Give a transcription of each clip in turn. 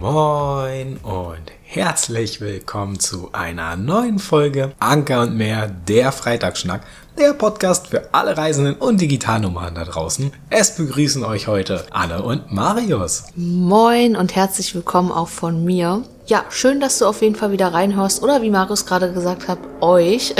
Moin und herzlich willkommen zu einer neuen Folge Anker und mehr, der Freitagsschnack, der Podcast für alle Reisenden und Digitalnummern da draußen. Es begrüßen euch heute Anne und Marius. Moin und herzlich willkommen auch von mir. Ja, schön, dass du auf jeden Fall wieder reinhörst. Oder wie Marius gerade gesagt hat, euch.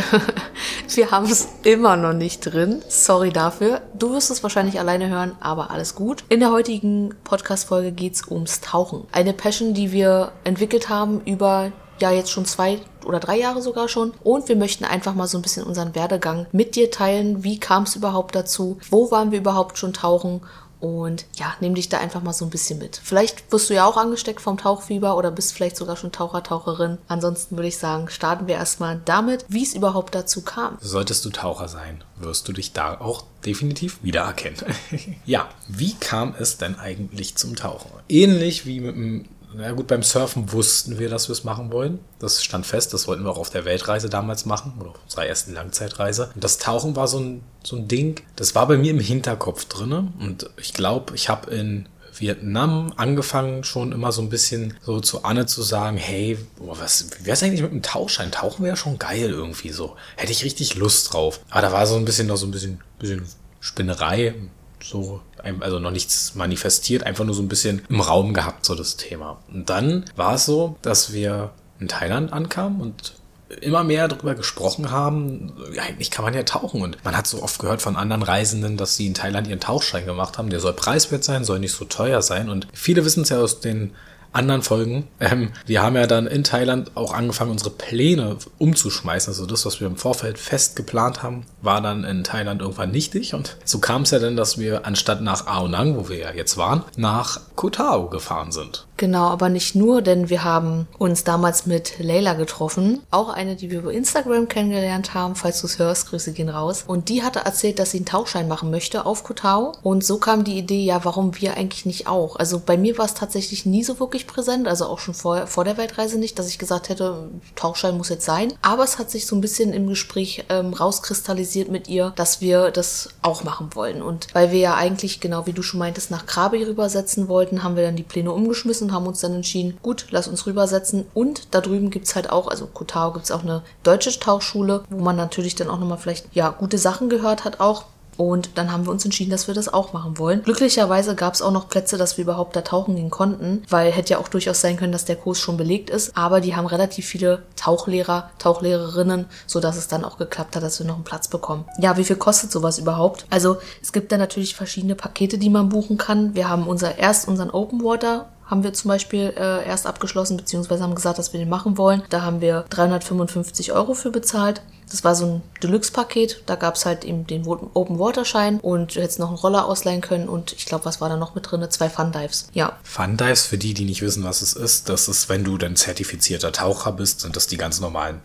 Wir haben es immer noch nicht drin. Sorry dafür. Du wirst es wahrscheinlich alleine hören, aber alles gut. In der heutigen Podcast-Folge geht es ums Tauchen. Eine Passion, die wir entwickelt haben über ja jetzt schon zwei oder drei Jahre sogar schon. Und wir möchten einfach mal so ein bisschen unseren Werdegang mit dir teilen. Wie kam es überhaupt dazu? Wo waren wir überhaupt schon tauchen? Und ja, nimm dich da einfach mal so ein bisschen mit. Vielleicht wirst du ja auch angesteckt vom Tauchfieber oder bist vielleicht sogar schon Taucher, Taucherin. Ansonsten würde ich sagen, starten wir erstmal damit, wie es überhaupt dazu kam. Solltest du Taucher sein, wirst du dich da auch definitiv wiedererkennen. ja, wie kam es denn eigentlich zum Tauchen? Ähnlich wie mit dem na gut, beim Surfen wussten wir, dass wir es machen wollen. Das stand fest, das wollten wir auch auf der Weltreise damals machen, oder auf unserer ersten Langzeitreise. Und das Tauchen war so ein, so ein Ding, das war bei mir im Hinterkopf drinne. Und ich glaube, ich habe in Vietnam angefangen, schon immer so ein bisschen so zu Anne zu sagen, hey, was, wie wär's eigentlich mit einem Tauchschein? Tauchen wäre schon geil irgendwie so. Hätte ich richtig Lust drauf. Aber da war so ein bisschen noch so ein bisschen, bisschen Spinnerei, so, also noch nichts manifestiert, einfach nur so ein bisschen im Raum gehabt, so das Thema. Und dann war es so, dass wir in Thailand ankamen und immer mehr darüber gesprochen haben, eigentlich kann man ja tauchen. Und man hat so oft gehört von anderen Reisenden, dass sie in Thailand ihren Tauchschein gemacht haben. Der soll preiswert sein, soll nicht so teuer sein. Und viele wissen es ja aus den anderen Folgen. Ähm, wir haben ja dann in Thailand auch angefangen, unsere Pläne umzuschmeißen. Also das, was wir im Vorfeld fest geplant haben, war dann in Thailand irgendwann nichtig. Und so kam es ja dann, dass wir anstatt nach Aonang, wo wir ja jetzt waren, nach Koh Tao gefahren sind. Genau, aber nicht nur, denn wir haben uns damals mit Leila getroffen. Auch eine, die wir über Instagram kennengelernt haben. Falls du es hörst, Grüße gehen raus. Und die hatte erzählt, dass sie einen Tauchschein machen möchte auf Koh Tao. Und so kam die Idee, ja, warum wir eigentlich nicht auch? Also bei mir war es tatsächlich nie so wirklich präsent, also auch schon vor, vor der Weltreise nicht, dass ich gesagt hätte, Tauchschein muss jetzt sein. Aber es hat sich so ein bisschen im Gespräch ähm, rauskristallisiert mit ihr, dass wir das auch machen wollen. Und weil wir ja eigentlich, genau wie du schon meintest, nach Krabi rübersetzen wollten, haben wir dann die Pläne umgeschmissen und haben uns dann entschieden, gut, lass uns rübersetzen. Und da drüben gibt es halt auch, also Kotao gibt es auch eine deutsche Tauchschule, wo man natürlich dann auch nochmal vielleicht, ja, gute Sachen gehört hat auch. Und dann haben wir uns entschieden, dass wir das auch machen wollen. Glücklicherweise gab es auch noch Plätze, dass wir überhaupt da tauchen gehen konnten, weil hätte ja auch durchaus sein können, dass der Kurs schon belegt ist. Aber die haben relativ viele Tauchlehrer, Tauchlehrerinnen, sodass es dann auch geklappt hat, dass wir noch einen Platz bekommen. Ja, wie viel kostet sowas überhaupt? Also es gibt da natürlich verschiedene Pakete, die man buchen kann. Wir haben unser erst unseren Open Water haben wir zum Beispiel äh, erst abgeschlossen, beziehungsweise haben gesagt, dass wir den machen wollen. Da haben wir 355 Euro für bezahlt. Das war so ein Deluxe-Paket. Da gab es halt eben den Open Water Schein und du hättest noch einen Roller ausleihen können und ich glaube, was war da noch mit drin? Zwei Fun Dives. Ja. Fun Dives, für die, die nicht wissen, was es ist, das ist, wenn du dann zertifizierter Taucher bist, sind das die ganz normalen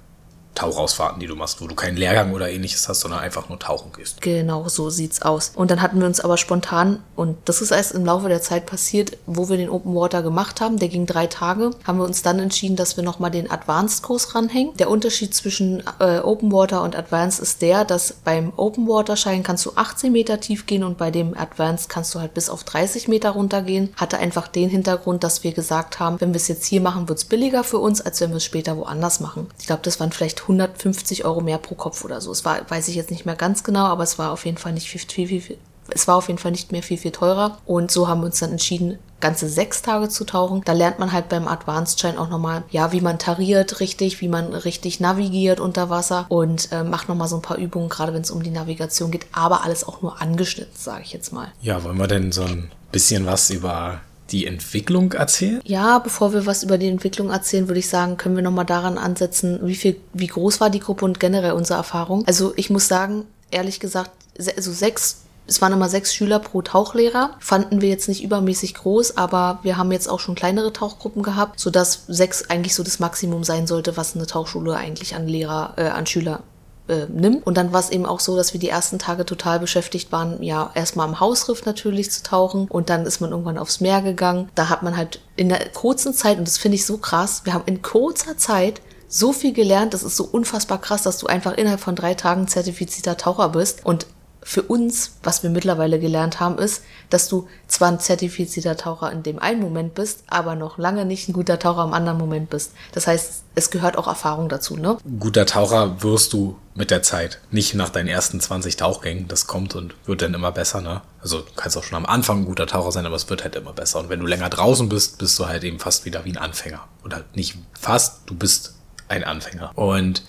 Tauchausfahrten, die du machst, wo du keinen Lehrgang oder ähnliches hast, sondern einfach nur tauchen gehst. Genau, so sieht's aus. Und dann hatten wir uns aber spontan, und das ist erst im Laufe der Zeit passiert, wo wir den Open Water gemacht haben, der ging drei Tage, haben wir uns dann entschieden, dass wir nochmal den Advanced-Kurs ranhängen. Der Unterschied zwischen äh, Open Water und Advanced ist der, dass beim Open Water Schein kannst du 18 Meter tief gehen und bei dem Advanced kannst du halt bis auf 30 Meter runtergehen. Hatte einfach den Hintergrund, dass wir gesagt haben, wenn wir es jetzt hier machen, wird's billiger für uns, als wenn wir es später woanders machen. Ich glaube, das waren vielleicht 150 Euro mehr pro Kopf oder so. Es war, weiß ich jetzt nicht mehr ganz genau, aber es war auf jeden Fall nicht viel, viel, viel, viel es war auf jeden Fall nicht mehr viel, viel teurer. Und so haben wir uns dann entschieden, ganze sechs Tage zu tauchen. Da lernt man halt beim Advanced-Schein auch nochmal, ja, wie man tariert richtig, wie man richtig navigiert unter Wasser und äh, macht nochmal so ein paar Übungen, gerade wenn es um die Navigation geht. Aber alles auch nur angeschnitten, sage ich jetzt mal. Ja, wollen wir denn so ein bisschen was über die Entwicklung erzählen? Ja, bevor wir was über die Entwicklung erzählen, würde ich sagen, können wir nochmal daran ansetzen, wie viel, wie groß war die Gruppe und generell unsere Erfahrung. Also ich muss sagen, ehrlich gesagt, also sechs es waren immer sechs Schüler pro Tauchlehrer. Fanden wir jetzt nicht übermäßig groß, aber wir haben jetzt auch schon kleinere Tauchgruppen gehabt, sodass sechs eigentlich so das Maximum sein sollte, was eine Tauchschule eigentlich an Lehrer, äh, an Schüler äh, nimmt. Und dann war es eben auch so, dass wir die ersten Tage total beschäftigt waren, ja, erstmal am Hausriff natürlich zu tauchen und dann ist man irgendwann aufs Meer gegangen. Da hat man halt in der kurzen Zeit, und das finde ich so krass, wir haben in kurzer Zeit so viel gelernt, das ist so unfassbar krass, dass du einfach innerhalb von drei Tagen zertifizierter Taucher bist. Und für uns, was wir mittlerweile gelernt haben, ist, dass du zwar ein zertifizierter Taucher in dem einen Moment bist, aber noch lange nicht ein guter Taucher im anderen Moment bist. Das heißt, es gehört auch Erfahrung dazu, ne? Guter Taucher wirst du mit der Zeit, nicht nach deinen ersten 20 Tauchgängen. Das kommt und wird dann immer besser, ne? Also du kannst auch schon am Anfang ein guter Taucher sein, aber es wird halt immer besser. Und wenn du länger draußen bist, bist du halt eben fast wieder wie ein Anfänger. Oder nicht fast, du bist ein Anfänger. Und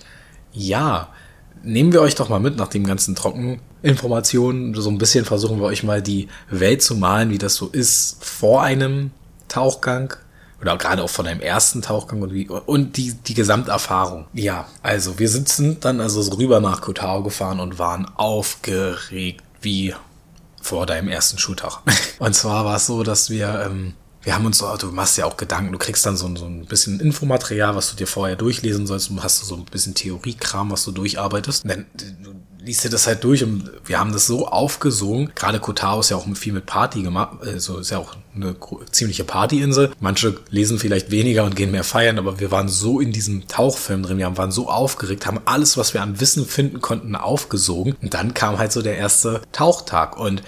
ja, nehmen wir euch doch mal mit nach dem ganzen Trockeninformationen. So ein bisschen versuchen wir euch mal die Welt zu malen, wie das so ist vor einem Tauchgang oder gerade auch von einem ersten Tauchgang und, wie, und die, die Gesamterfahrung. Ja, also wir sitzen dann also so rüber nach Kotao gefahren und waren aufgeregt wie vor deinem ersten Schultag. Und zwar war es so, dass wir ähm, wir haben uns du machst ja auch Gedanken, du kriegst dann so, so ein bisschen Infomaterial, was du dir vorher durchlesen sollst, du hast so ein bisschen Theoriekram, was du durcharbeitest. Und dann du liest dir das halt durch und wir haben das so aufgesogen. Gerade Kotao ist ja auch viel mit Party gemacht, also ist ja auch eine ziemliche Partyinsel. Manche lesen vielleicht weniger und gehen mehr feiern, aber wir waren so in diesem Tauchfilm drin, wir waren so aufgeregt, haben alles, was wir an Wissen finden konnten, aufgesogen. Und dann kam halt so der erste Tauchtag und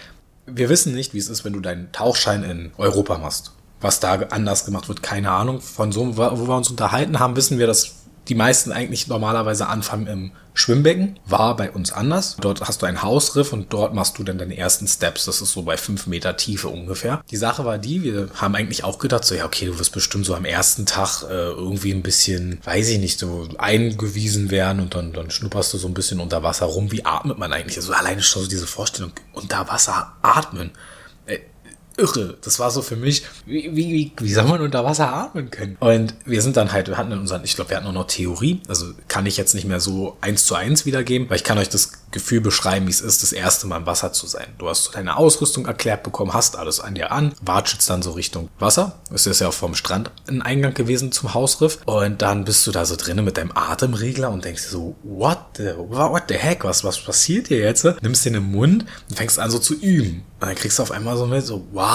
wir wissen nicht, wie es ist, wenn du deinen Tauchschein in Europa machst was da anders gemacht wird, keine Ahnung. Von so, wo wir uns unterhalten haben, wissen wir, dass die meisten eigentlich normalerweise anfangen im Schwimmbecken. War bei uns anders. Dort hast du ein Hausriff und dort machst du dann deine ersten Steps. Das ist so bei fünf Meter Tiefe ungefähr. Die Sache war die, wir haben eigentlich auch gedacht, so ja, okay, du wirst bestimmt so am ersten Tag äh, irgendwie ein bisschen, weiß ich nicht, so eingewiesen werden und dann, dann schnupperst du so ein bisschen unter Wasser rum. Wie atmet man eigentlich? Also alleine schon so diese Vorstellung, unter Wasser atmen irre. Das war so für mich, wie, wie, wie soll man unter Wasser atmen können? Und wir sind dann halt, wir hatten in unseren, ich glaube, wir hatten auch noch Theorie, also kann ich jetzt nicht mehr so eins zu eins wiedergeben, weil ich kann euch das Gefühl beschreiben, wie es ist, das erste Mal im Wasser zu sein. Du hast deine Ausrüstung erklärt bekommen, hast alles an dir an, watschelst dann so Richtung Wasser. Es ist ja auch vom Strand ein Eingang gewesen zum Hausriff. Und dann bist du da so drinnen mit deinem Atemregler und denkst so, what the, what the heck, was, was passiert hier jetzt? Nimmst den im Mund und fängst an so zu üben. Und dann kriegst du auf einmal so mit, so, wow,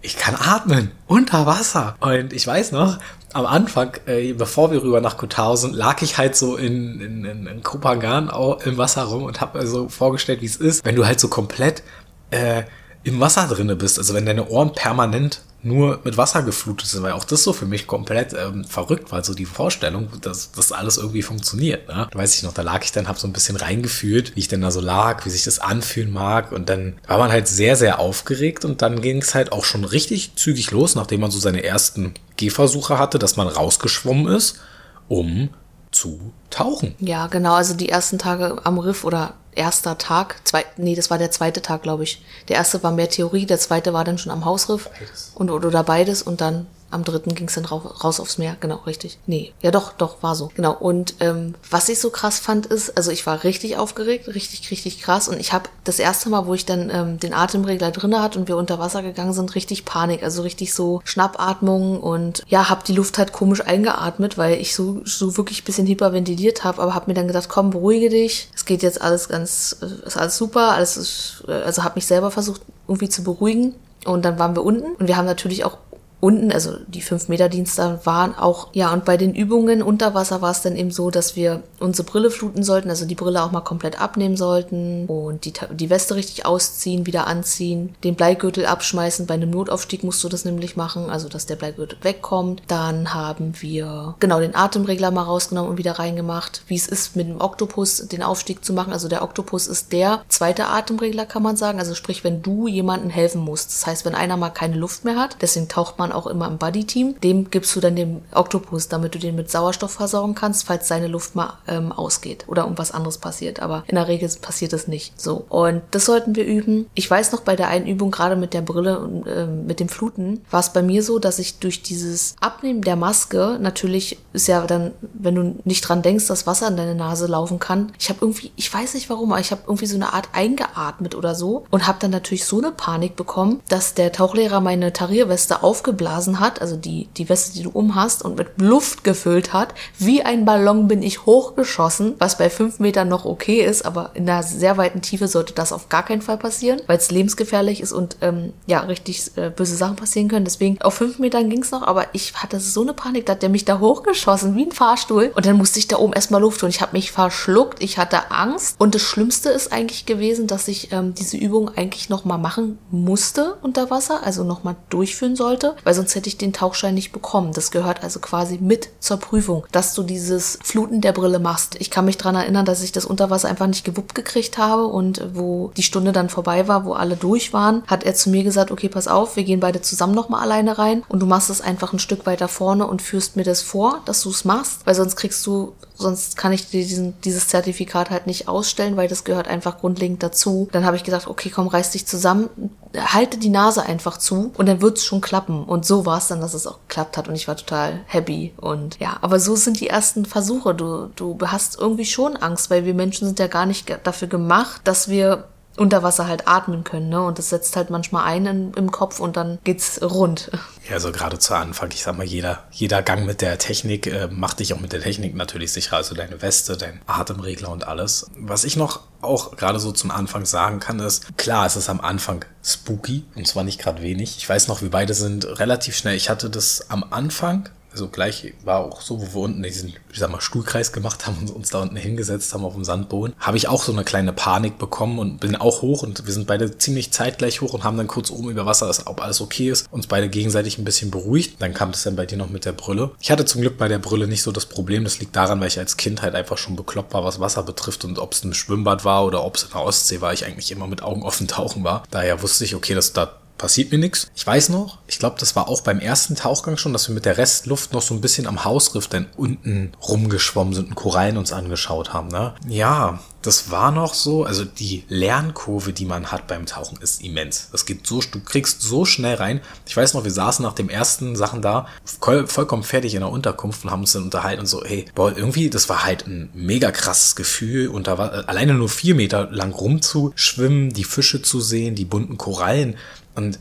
ich kann atmen unter Wasser. Und ich weiß noch, am Anfang, äh, bevor wir rüber nach Kotau sind, lag ich halt so in, in, in, in Kopangan im Wasser rum und habe mir so vorgestellt, wie es ist, wenn du halt so komplett äh, im Wasser drinne bist. Also wenn deine Ohren permanent nur mit Wasser geflutet sind, weil auch das so für mich komplett ähm, verrückt war, so die Vorstellung, dass das alles irgendwie funktioniert. Ne? Da weiß ich noch, da lag ich dann, hab so ein bisschen reingefühlt, wie ich denn da so lag, wie sich das anfühlen mag und dann war man halt sehr, sehr aufgeregt und dann ging es halt auch schon richtig zügig los, nachdem man so seine ersten Gehversuche hatte, dass man rausgeschwommen ist, um zu tauchen. Ja, genau, also die ersten Tage am Riff oder erster Tag, zwei, nee, das war der zweite Tag, glaube ich. Der erste war mehr Theorie, der zweite war dann schon am Hausriff beides. und oder beides und dann am dritten ging es dann raus aufs Meer, genau, richtig. Nee, ja doch, doch, war so. Genau. Und ähm, was ich so krass fand, ist, also ich war richtig aufgeregt, richtig, richtig krass. Und ich habe das erste Mal, wo ich dann ähm, den Atemregler drinne hatte und wir unter Wasser gegangen sind, richtig Panik. Also richtig so Schnappatmung und ja, habe die Luft halt komisch eingeatmet, weil ich so, so wirklich bisschen hyperventiliert habe, aber habe mir dann gedacht, komm, beruhige dich. Es geht jetzt alles ganz, ist alles super, alles ist, äh, also habe mich selber versucht irgendwie zu beruhigen. Und dann waren wir unten und wir haben natürlich auch unten, also die 5-Meter-Dienste waren auch, ja, und bei den Übungen unter Wasser war es dann eben so, dass wir unsere Brille fluten sollten, also die Brille auch mal komplett abnehmen sollten und die, die Weste richtig ausziehen, wieder anziehen, den Bleigürtel abschmeißen. Bei einem Notaufstieg musst du das nämlich machen, also dass der Bleigürtel wegkommt. Dann haben wir, genau, den Atemregler mal rausgenommen und wieder reingemacht, wie es ist, mit dem Oktopus den Aufstieg zu machen. Also der Oktopus ist der zweite Atemregler, kann man sagen. Also sprich, wenn du jemandem helfen musst. Das heißt, wenn einer mal keine Luft mehr hat, deswegen taucht man man auch immer im Buddy-Team. Dem gibst du dann den Oktopus, damit du den mit Sauerstoff versorgen kannst, falls seine Luft mal ähm, ausgeht oder irgendwas anderes passiert. Aber in der Regel passiert es nicht so. Und das sollten wir üben. Ich weiß noch bei der einen Übung, gerade mit der Brille und äh, mit dem Fluten, war es bei mir so, dass ich durch dieses Abnehmen der Maske, natürlich ist ja dann, wenn du nicht dran denkst, dass Wasser in deine Nase laufen kann, ich habe irgendwie, ich weiß nicht warum, aber ich habe irgendwie so eine Art eingeatmet oder so und habe dann natürlich so eine Panik bekommen, dass der Tauchlehrer meine Tarierweste aufgebaut aufgeblasen hat, also die, die Weste, die du umhast, und mit Luft gefüllt hat. Wie ein Ballon bin ich hochgeschossen, was bei fünf Metern noch okay ist, aber in einer sehr weiten Tiefe sollte das auf gar keinen Fall passieren, weil es lebensgefährlich ist und ähm, ja, richtig äh, böse Sachen passieren können. Deswegen auf fünf Metern ging es noch, aber ich hatte so eine Panik, dass der mich da hochgeschossen, wie ein Fahrstuhl. Und dann musste ich da oben erstmal Luft holen. Ich habe mich verschluckt, ich hatte Angst. Und das Schlimmste ist eigentlich gewesen, dass ich ähm, diese Übung eigentlich nochmal machen musste unter Wasser, also nochmal durchführen sollte, weil sonst hätte ich den Tauchschein nicht bekommen. Das gehört also quasi mit zur Prüfung, dass du dieses Fluten der Brille machst. Ich kann mich daran erinnern, dass ich das unter Wasser einfach nicht gewuppt gekriegt habe und wo die Stunde dann vorbei war, wo alle durch waren, hat er zu mir gesagt, okay, pass auf, wir gehen beide zusammen nochmal alleine rein und du machst es einfach ein Stück weiter vorne und führst mir das vor, dass du es machst, weil sonst kriegst du sonst kann ich dir diesen, dieses Zertifikat halt nicht ausstellen, weil das gehört einfach grundlegend dazu. Dann habe ich gesagt, okay, komm, reiß dich zusammen, halte die Nase einfach zu und dann wird's schon klappen. Und so war es dann, dass es auch geklappt hat und ich war total happy. Und ja, aber so sind die ersten Versuche. Du, du hast irgendwie schon Angst, weil wir Menschen sind ja gar nicht dafür gemacht, dass wir unter Wasser halt atmen können, ne? Und das setzt halt manchmal ein in, im Kopf und dann geht's rund. Ja, also gerade zu Anfang, ich sag mal, jeder, jeder Gang mit der Technik äh, macht dich auch mit der Technik natürlich sicherer. Also deine Weste, dein Atemregler und alles. Was ich noch auch gerade so zum Anfang sagen kann, ist, klar, es ist am Anfang spooky und zwar nicht gerade wenig. Ich weiß noch, wir beide sind relativ schnell. Ich hatte das am Anfang also gleich war auch so, wo wir unten diesen, ich sag mal, Stuhlkreis gemacht haben und uns da unten hingesetzt haben auf dem Sandboden, habe ich auch so eine kleine Panik bekommen und bin auch hoch und wir sind beide ziemlich zeitgleich hoch und haben dann kurz oben über Wasser, ob alles okay ist, uns beide gegenseitig ein bisschen beruhigt. Dann kam das dann bei dir noch mit der Brille. Ich hatte zum Glück bei der Brille nicht so das Problem. Das liegt daran, weil ich als Kind halt einfach schon bekloppt war, was Wasser betrifft und ob es ein Schwimmbad war oder ob es in der Ostsee war, ich eigentlich immer mit Augen offen tauchen war. Daher wusste ich, okay, dass da passiert mir nichts. Ich weiß noch, ich glaube, das war auch beim ersten Tauchgang schon, dass wir mit der Restluft noch so ein bisschen am Hausriff dann unten rumgeschwommen sind und Korallen uns angeschaut haben. Ne? Ja, das war noch so. Also die Lernkurve, die man hat beim Tauchen, ist immens. Das geht so, du kriegst so schnell rein. Ich weiß noch, wir saßen nach dem ersten Sachen da, voll, vollkommen fertig in der Unterkunft und haben uns dann unterhalten und so, hey, boah, irgendwie, das war halt ein mega krasses Gefühl und da war alleine nur vier Meter lang rumzuschwimmen, die Fische zu sehen, die bunten Korallen und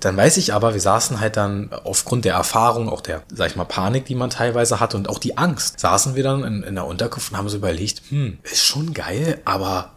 dann weiß ich aber, wir saßen halt dann aufgrund der Erfahrung, auch der, sag ich mal, Panik, die man teilweise hat und auch die Angst, saßen wir dann in, in der Unterkunft und haben so überlegt, hm, ist schon geil, aber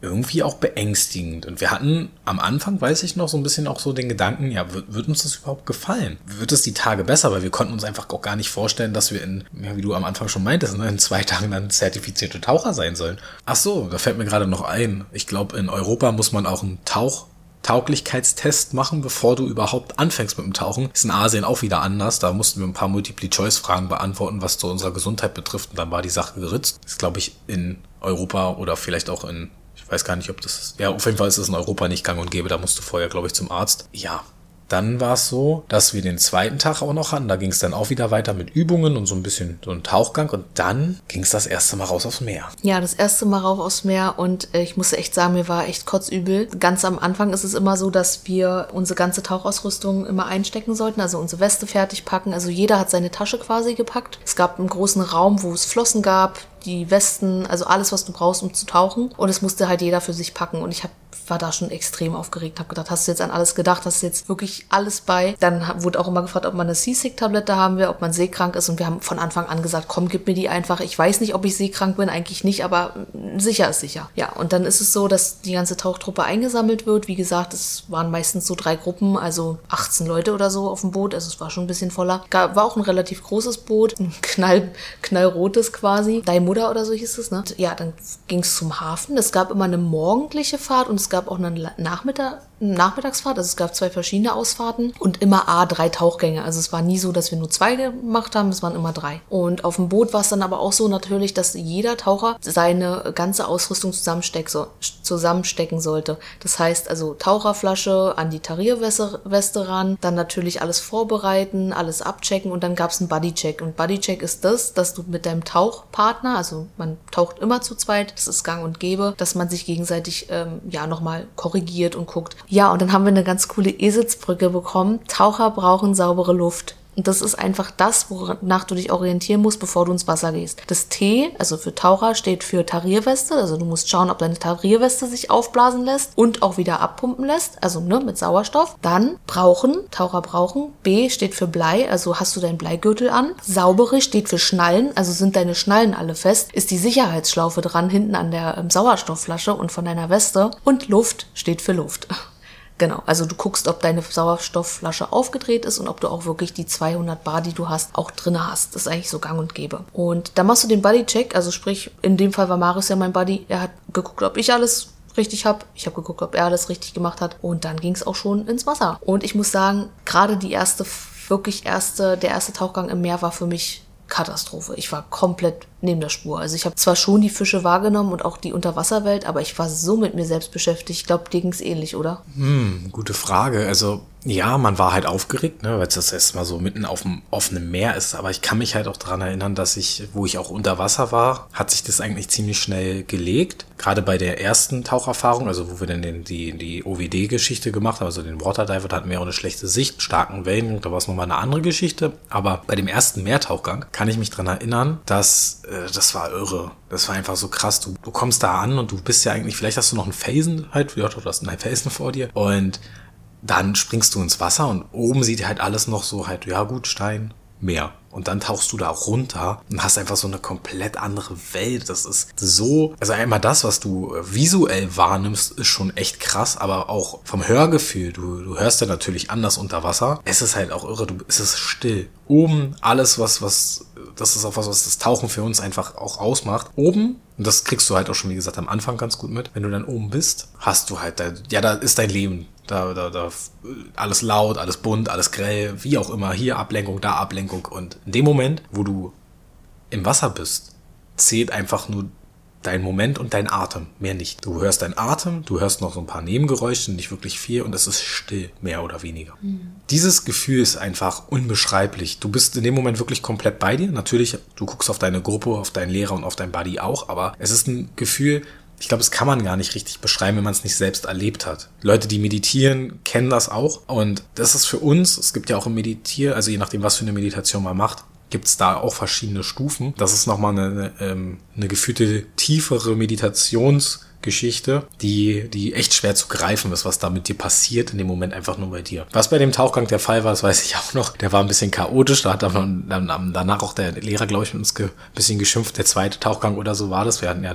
irgendwie auch beängstigend. Und wir hatten am Anfang, weiß ich noch, so ein bisschen auch so den Gedanken, ja, wird, wird uns das überhaupt gefallen? Wird es die Tage besser? Weil wir konnten uns einfach auch gar nicht vorstellen, dass wir in, ja, wie du am Anfang schon meintest, ne, in zwei Tagen dann zertifizierte Taucher sein sollen. Ach so, da fällt mir gerade noch ein. Ich glaube, in Europa muss man auch einen Tauch Tauglichkeitstest machen, bevor du überhaupt anfängst mit dem Tauchen. Ist in Asien auch wieder anders. Da mussten wir ein paar Multiple-Choice-Fragen beantworten, was zu unserer Gesundheit betrifft. Und dann war die Sache geritzt. Ist, glaube ich, in Europa oder vielleicht auch in, ich weiß gar nicht, ob das ist. Ja, auf jeden Fall ist es in Europa nicht gang und gäbe. Da musst du vorher, glaube ich, zum Arzt. Ja, dann war es so, dass wir den zweiten Tag auch noch hatten. Da ging es dann auch wieder weiter mit Übungen und so ein bisschen so ein Tauchgang. Und dann ging es das erste Mal raus aufs Meer. Ja, das erste Mal raus aufs Meer. Und äh, ich musste echt sagen, mir war echt kotzübel. Ganz am Anfang ist es immer so, dass wir unsere ganze Tauchausrüstung immer einstecken sollten. Also unsere Weste fertig packen. Also jeder hat seine Tasche quasi gepackt. Es gab einen großen Raum, wo es Flossen gab, die Westen, also alles, was du brauchst, um zu tauchen. Und es musste halt jeder für sich packen. Und ich habe war da schon extrem aufgeregt, habe gedacht, hast du jetzt an alles gedacht, hast du jetzt wirklich alles bei? Dann wurde auch immer gefragt, ob man eine Seasick-Tablette haben will, ob man seekrank ist und wir haben von Anfang an gesagt, komm, gib mir die einfach. Ich weiß nicht, ob ich seekrank bin, eigentlich nicht, aber sicher ist sicher. Ja, und dann ist es so, dass die ganze Tauchtruppe eingesammelt wird. Wie gesagt, es waren meistens so drei Gruppen, also 18 Leute oder so auf dem Boot, also es war schon ein bisschen voller. War auch ein relativ großes Boot, ein knall, knallrotes quasi. Daimura oder so hieß es, ne? Ja, dann ging es zum Hafen. Es gab immer eine morgendliche Fahrt und es gab gab auch eine Nachmittag, Nachmittagsfahrt, also es gab zwei verschiedene Ausfahrten und immer A, drei Tauchgänge. Also es war nie so, dass wir nur zwei gemacht haben, es waren immer drei. Und auf dem Boot war es dann aber auch so natürlich, dass jeder Taucher seine ganze Ausrüstung zusammenstecken sollte. Das heißt also Taucherflasche an die Tarierweste ran, dann natürlich alles vorbereiten, alles abchecken und dann gab es einen Bodycheck. Und Bodycheck ist das, dass du mit deinem Tauchpartner, also man taucht immer zu zweit, das ist gang und gäbe, dass man sich gegenseitig ähm, ja nochmal korrigiert und guckt. Ja, und dann haben wir eine ganz coole Eselsbrücke bekommen. Taucher brauchen saubere Luft. Und das ist einfach das, wonach du dich orientieren musst, bevor du ins Wasser gehst. Das T, also für Taucher, steht für Tarierweste. Also du musst schauen, ob deine Tarierweste sich aufblasen lässt und auch wieder abpumpen lässt. Also ne, mit Sauerstoff. Dann brauchen, Taucher brauchen. B steht für Blei, also hast du deinen Bleigürtel an. Saubere steht für Schnallen, also sind deine Schnallen alle fest. Ist die Sicherheitsschlaufe dran, hinten an der ähm, Sauerstoffflasche und von deiner Weste. Und Luft steht für Luft. Genau, also du guckst, ob deine Sauerstoffflasche aufgedreht ist und ob du auch wirklich die 200 Bar, die du hast, auch drin hast. Das ist eigentlich so gang und gäbe. Und da machst du den Buddy-Check, also sprich, in dem Fall war Marius ja mein Buddy. Er hat geguckt, ob ich alles richtig habe. Ich habe geguckt, ob er alles richtig gemacht hat. Und dann ging es auch schon ins Wasser. Und ich muss sagen, gerade die erste, wirklich erste, der erste Tauchgang im Meer war für mich Katastrophe. Ich war komplett neben der Spur. Also ich habe zwar schon die Fische wahrgenommen und auch die Unterwasserwelt, aber ich war so mit mir selbst beschäftigt. Ich glaube, dir ging es ähnlich, oder? Hm, gute Frage. Also ja, man war halt aufgeregt, ne, weil es das erstmal so mitten auf dem offenen Meer ist. Aber ich kann mich halt auch daran erinnern, dass ich, wo ich auch unter Wasser war, hat sich das eigentlich ziemlich schnell gelegt. Gerade bei der ersten Taucherfahrung, also wo wir dann den, die, die OWD-Geschichte gemacht haben, also den Waterdiver, da hatten wir auch eine schlechte Sicht, starken Wellen, da war es nochmal eine andere Geschichte. Aber bei dem ersten Meertauchgang kann ich mich daran erinnern, dass das war irre. Das war einfach so krass. Du, du kommst da an und du bist ja eigentlich, vielleicht hast du noch einen Felsen halt, ja, du hast einen Felsen vor dir und dann springst du ins Wasser und oben sieht halt alles noch so halt, ja gut, Stein, Meer. Und dann tauchst du da runter und hast einfach so eine komplett andere Welt. Das ist so, also einmal das, was du visuell wahrnimmst, ist schon echt krass, aber auch vom Hörgefühl, du, du hörst ja natürlich anders unter Wasser. Es ist halt auch irre, du, es ist still. Oben alles, was, was, das ist auch was, was das Tauchen für uns einfach auch ausmacht. Oben, und das kriegst du halt auch schon, wie gesagt, am Anfang ganz gut mit, wenn du dann oben bist, hast du halt, dein, ja, da ist dein Leben da, da, da, alles laut, alles bunt, alles grell, wie auch immer. Hier Ablenkung, da Ablenkung. Und in dem Moment, wo du im Wasser bist, zählt einfach nur dein Moment und dein Atem, mehr nicht. Du hörst deinen Atem, du hörst noch so ein paar Nebengeräusche, nicht wirklich viel und es ist still, mehr oder weniger. Mhm. Dieses Gefühl ist einfach unbeschreiblich. Du bist in dem Moment wirklich komplett bei dir. Natürlich, du guckst auf deine Gruppe, auf deinen Lehrer und auf dein Buddy auch, aber es ist ein Gefühl, ich glaube, das kann man gar nicht richtig beschreiben, wenn man es nicht selbst erlebt hat. Leute, die meditieren, kennen das auch. Und das ist für uns, es gibt ja auch im Meditier, also je nachdem, was für eine Meditation man macht, gibt es da auch verschiedene Stufen. Das ist nochmal eine, eine, ähm, eine gefühlte tiefere Meditations- Geschichte, die, die echt schwer zu greifen ist, was da mit dir passiert in dem Moment einfach nur bei dir. Was bei dem Tauchgang der Fall war, das weiß ich auch noch. Der war ein bisschen chaotisch. Da hat dann, dann danach auch der Lehrer, glaube ich, mit uns ein bisschen geschimpft. Der zweite Tauchgang oder so war das. Wir hatten ja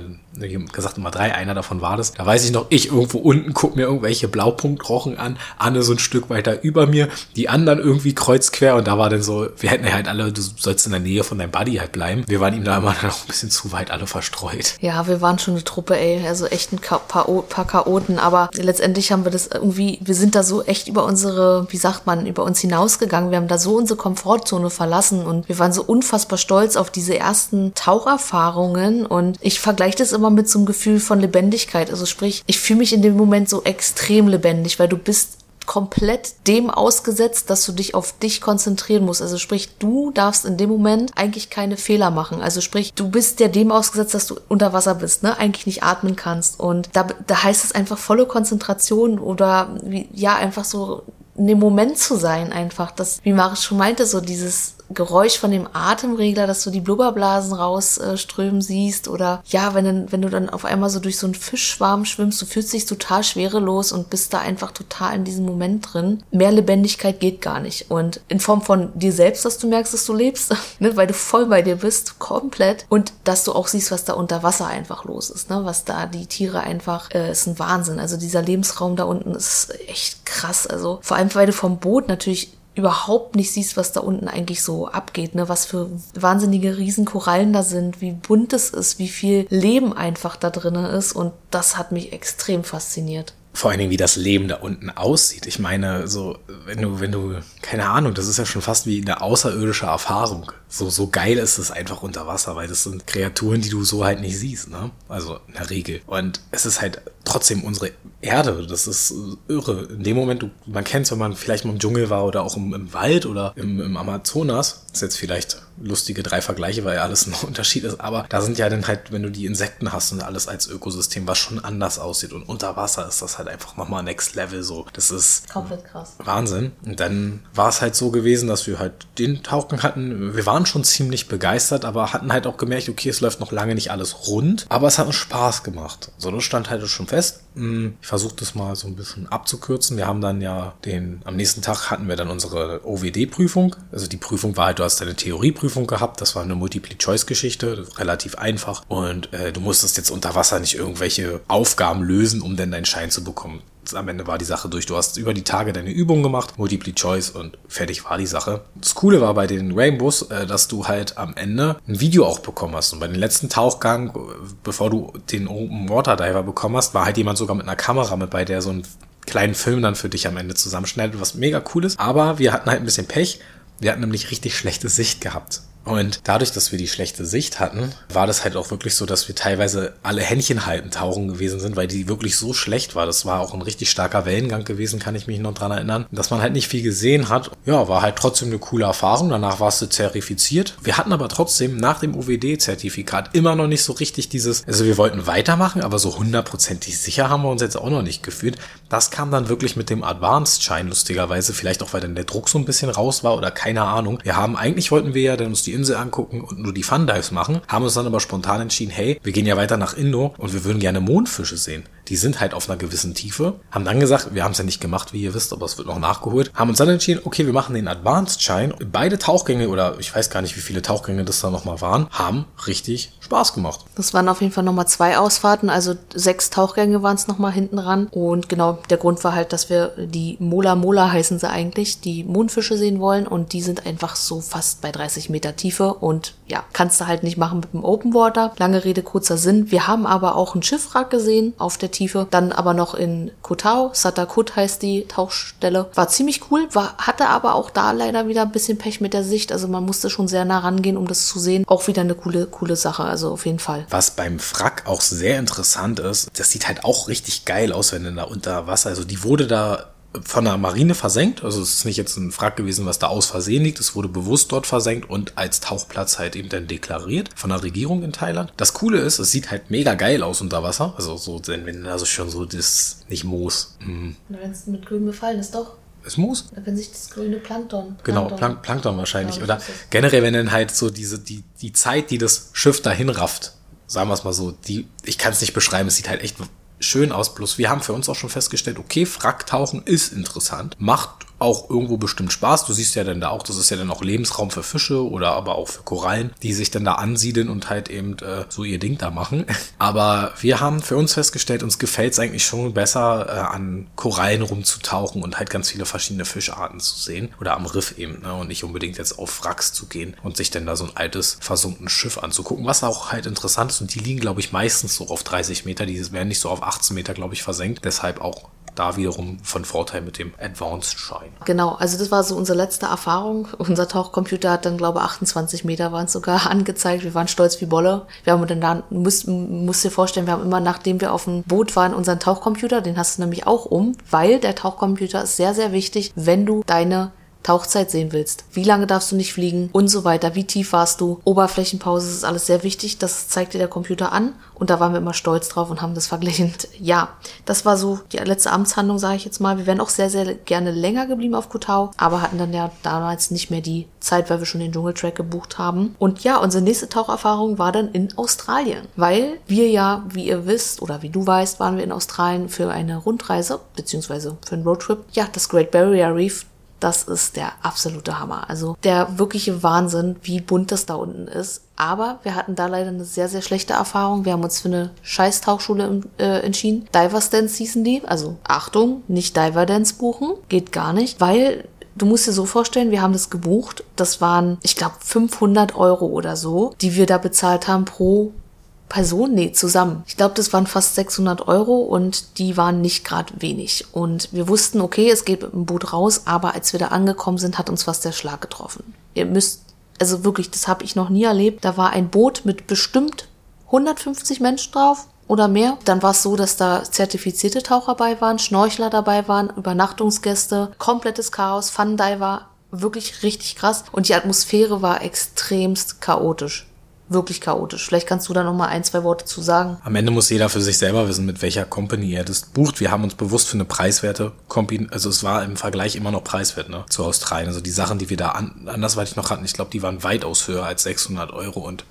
gesagt immer drei, einer davon war das. Da weiß ich noch, ich irgendwo unten guck mir irgendwelche Blaupunktrochen an, Anne so ein Stück weiter über mir, die anderen irgendwie kreuzquer und da war dann so, wir hätten ja halt alle, du sollst in der Nähe von deinem Buddy halt bleiben. Wir waren ihm da immer noch ein bisschen zu weit alle verstreut. Ja, wir waren schon eine Truppe, ey. Also echt ein paar, Chaoten, aber letztendlich haben wir das irgendwie, wir sind da so echt über unsere, wie sagt man, über uns hinausgegangen. Wir haben da so unsere Komfortzone verlassen und wir waren so unfassbar stolz auf diese ersten Taucherfahrungen und ich vergleiche das immer mit so einem Gefühl von Lebendigkeit. Also sprich, ich fühle mich in dem Moment so extrem lebendig, weil du bist komplett dem ausgesetzt, dass du dich auf dich konzentrieren musst. Also sprich, du darfst in dem Moment eigentlich keine Fehler machen. Also sprich, du bist ja dem ausgesetzt, dass du unter Wasser bist, ne? Eigentlich nicht atmen kannst. Und da, da heißt es einfach volle Konzentration oder wie, ja, einfach so in dem Moment zu sein einfach. Das, wie Maris schon meinte, so dieses Geräusch von dem Atemregler, dass du die Blubberblasen rausströmen siehst oder ja, wenn, wenn du dann auf einmal so durch so einen Fischschwarm schwimmst, du fühlst dich total schwerelos und bist da einfach total in diesem Moment drin. Mehr Lebendigkeit geht gar nicht und in Form von dir selbst, dass du merkst, dass du lebst, ne, weil du voll bei dir bist, komplett und dass du auch siehst, was da unter Wasser einfach los ist, ne, was da die Tiere einfach, äh, ist ein Wahnsinn. Also dieser Lebensraum da unten ist echt krass. Also vor allem, weil du vom Boot natürlich überhaupt nicht siehst, was da unten eigentlich so abgeht, ne? Was für wahnsinnige Riesenkorallen da sind, wie bunt es ist, wie viel Leben einfach da drinnen ist und das hat mich extrem fasziniert vor allen Dingen, wie das Leben da unten aussieht. Ich meine, so, wenn du, wenn du, keine Ahnung, das ist ja schon fast wie eine außerirdische Erfahrung. So, so geil ist es einfach unter Wasser, weil das sind Kreaturen, die du so halt nicht siehst, ne? Also in der Regel. Und es ist halt trotzdem unsere Erde. Das ist irre. In dem Moment, du, man kennt es, wenn man vielleicht mal im Dschungel war oder auch im, im Wald oder im, im Amazonas, ist jetzt vielleicht lustige drei Vergleiche, weil ja alles ein Unterschied ist, aber da sind ja dann halt, wenn du die Insekten hast und alles als Ökosystem, was schon anders aussieht und unter Wasser ist das halt einfach nochmal next level so. Das ist Komplett krass. Wahnsinn. Und dann war es halt so gewesen, dass wir halt den Tauchgang hatten. Wir waren schon ziemlich begeistert, aber hatten halt auch gemerkt, okay, es läuft noch lange nicht alles rund, aber es hat uns Spaß gemacht. So, das stand halt schon fest. Hm, ich versuche das mal so ein bisschen abzukürzen. Wir haben dann ja den, am nächsten Tag hatten wir dann unsere OWD-Prüfung. Also die Prüfung war halt, du hast deine Theorieprüfung gehabt. Das war eine Multiple-Choice-Geschichte, relativ einfach. Und äh, du musstest jetzt unter Wasser nicht irgendwelche Aufgaben lösen, um dann deinen Schein zu bekommen am Ende war die Sache durch. Du hast über die Tage deine Übungen gemacht, Multiple Choice und fertig war die Sache. Das Coole war bei den Rainbows, äh, dass du halt am Ende ein Video auch bekommen hast. Und bei den letzten Tauchgang, bevor du den Open Water Diver bekommen hast, war halt jemand sogar mit einer Kamera mit bei, der so einen kleinen Film dann für dich am Ende zusammenschneidet, was mega cool ist. Aber wir hatten halt ein bisschen Pech. Wir hatten nämlich richtig schlechte Sicht gehabt. Und dadurch, dass wir die schlechte Sicht hatten, war das halt auch wirklich so, dass wir teilweise alle Händchen halten tauchen gewesen sind, weil die wirklich so schlecht war. Das war auch ein richtig starker Wellengang gewesen, kann ich mich noch dran erinnern. Dass man halt nicht viel gesehen hat. Ja, war halt trotzdem eine coole Erfahrung. Danach warst du zertifiziert. Wir hatten aber trotzdem nach dem UWD-Zertifikat immer noch nicht so richtig dieses, also wir wollten weitermachen, aber so hundertprozentig sicher haben wir uns jetzt auch noch nicht gefühlt. Das kam dann wirklich mit dem Advanced-Schein, lustigerweise. Vielleicht auch, weil dann der Druck so ein bisschen raus war oder keine Ahnung. Wir haben, eigentlich wollten wir ja dann uns die Insel angucken und nur die Fun Dives machen, haben uns dann aber spontan entschieden, hey, wir gehen ja weiter nach Indo und wir würden gerne Mondfische sehen. Die sind halt auf einer gewissen Tiefe. Haben dann gesagt, wir haben es ja nicht gemacht, wie ihr wisst, aber es wird noch nachgeholt. Haben uns dann entschieden, okay, wir machen den Advanced Schein. Beide Tauchgänge oder ich weiß gar nicht, wie viele Tauchgänge das da nochmal waren, haben richtig Spaß gemacht. Das waren auf jeden Fall nochmal zwei Ausfahrten, also sechs Tauchgänge waren es nochmal hinten ran. Und genau, der Grund war halt, dass wir die Mola Mola heißen sie eigentlich, die Mondfische sehen wollen und die sind einfach so fast bei 30 Meter Tiefe und ja, kannst du halt nicht machen mit dem Open Water. Lange Rede, kurzer Sinn. Wir haben aber auch ein Schiffwrack gesehen auf der Tiefe. Dann aber noch in Kotau, Satakut heißt die Tauchstelle. War ziemlich cool, war, hatte aber auch da leider wieder ein bisschen Pech mit der Sicht. Also man musste schon sehr nah rangehen, um das zu sehen. Auch wieder eine coole, coole Sache, also auf jeden Fall. Was beim Wrack auch sehr interessant ist, das sieht halt auch richtig geil aus, wenn du da unter Wasser, also die wurde da von der Marine versenkt. Also es ist nicht jetzt ein Wrack gewesen, was da aus Versehen liegt. Es wurde bewusst dort versenkt und als Tauchplatz halt eben dann deklariert von der Regierung in Thailand. Das Coole ist, es sieht halt mega geil aus unter Wasser. Also so, wenn also schon so das nicht Moos. Mhm. Wenn es mit grün befallen ist, doch. Ist Moos? Wenn sich das grüne Plankton. Genau, Plank Plankton wahrscheinlich. Oder generell, wenn dann halt so diese, die, die Zeit, die das Schiff dahin rafft, sagen wir es mal so, die, ich kann es nicht beschreiben, es sieht halt echt schön aus. Bloß wir haben für uns auch schon festgestellt, okay, Wracktauchen ist interessant, macht auch irgendwo bestimmt Spaß. Du siehst ja dann da auch, das ist ja dann auch Lebensraum für Fische oder aber auch für Korallen, die sich dann da ansiedeln und halt eben äh, so ihr Ding da machen. Aber wir haben für uns festgestellt, uns gefällt es eigentlich schon besser, äh, an Korallen rumzutauchen und halt ganz viele verschiedene Fischarten zu sehen. Oder am Riff eben, ne? Und nicht unbedingt jetzt auf Wracks zu gehen und sich dann da so ein altes, versunkenes Schiff anzugucken, was auch halt interessant ist. Und die liegen, glaube ich, meistens so auf 30 Meter. Die werden nicht so auf 18 Meter, glaube ich, versenkt. Deshalb auch da wiederum von Vorteil mit dem Advanced Shine. Genau, also das war so unsere letzte Erfahrung. Unser Tauchcomputer hat dann, glaube ich, 28 Meter waren es sogar angezeigt. Wir waren stolz wie Bolle. Wir haben dann da, musst, musst dir vorstellen, wir haben immer, nachdem wir auf dem Boot waren, unseren Tauchcomputer, den hast du nämlich auch um, weil der Tauchcomputer ist sehr, sehr wichtig, wenn du deine Tauchzeit sehen willst. Wie lange darfst du nicht fliegen und so weiter. Wie tief warst du? Oberflächenpause ist alles sehr wichtig. Das zeigt dir der Computer an und da waren wir immer stolz drauf und haben das verglichen. Ja, das war so die letzte Amtshandlung, sage ich jetzt mal. Wir wären auch sehr, sehr gerne länger geblieben auf Kutau, aber hatten dann ja damals nicht mehr die Zeit, weil wir schon den Dschungeltrack gebucht haben. Und ja, unsere nächste Taucherfahrung war dann in Australien, weil wir ja, wie ihr wisst oder wie du weißt, waren wir in Australien für eine Rundreise beziehungsweise für einen Roadtrip. Ja, das Great Barrier Reef das ist der absolute Hammer. Also der wirkliche Wahnsinn, wie bunt das da unten ist. Aber wir hatten da leider eine sehr, sehr schlechte Erfahrung. Wir haben uns für eine Scheiß-Tauchschule äh, entschieden. Divers Dance hießen die. Also Achtung, nicht Diver Dance buchen. Geht gar nicht, weil Du musst dir so vorstellen, wir haben das gebucht. Das waren, ich glaube, 500 Euro oder so, die wir da bezahlt haben pro Person, nee, zusammen. Ich glaube, das waren fast 600 Euro und die waren nicht gerade wenig. Und wir wussten, okay, es geht mit dem Boot raus, aber als wir da angekommen sind, hat uns fast der Schlag getroffen. Ihr müsst, also wirklich, das habe ich noch nie erlebt. Da war ein Boot mit bestimmt 150 Menschen drauf oder mehr. Dann war es so, dass da zertifizierte Taucher dabei waren, Schnorchler dabei waren, Übernachtungsgäste, komplettes Chaos, Fun-Diver, wirklich richtig krass. Und die Atmosphäre war extremst chaotisch wirklich chaotisch. Vielleicht kannst du da noch mal ein, zwei Worte zu sagen. Am Ende muss jeder für sich selber wissen, mit welcher Company er das bucht. Wir haben uns bewusst für eine preiswerte Company, also es war im Vergleich immer noch preiswert, ne, zu Australien. Also die Sachen, die wir da an, andersweitig noch hatten, ich glaube, die waren weitaus höher als 600 Euro und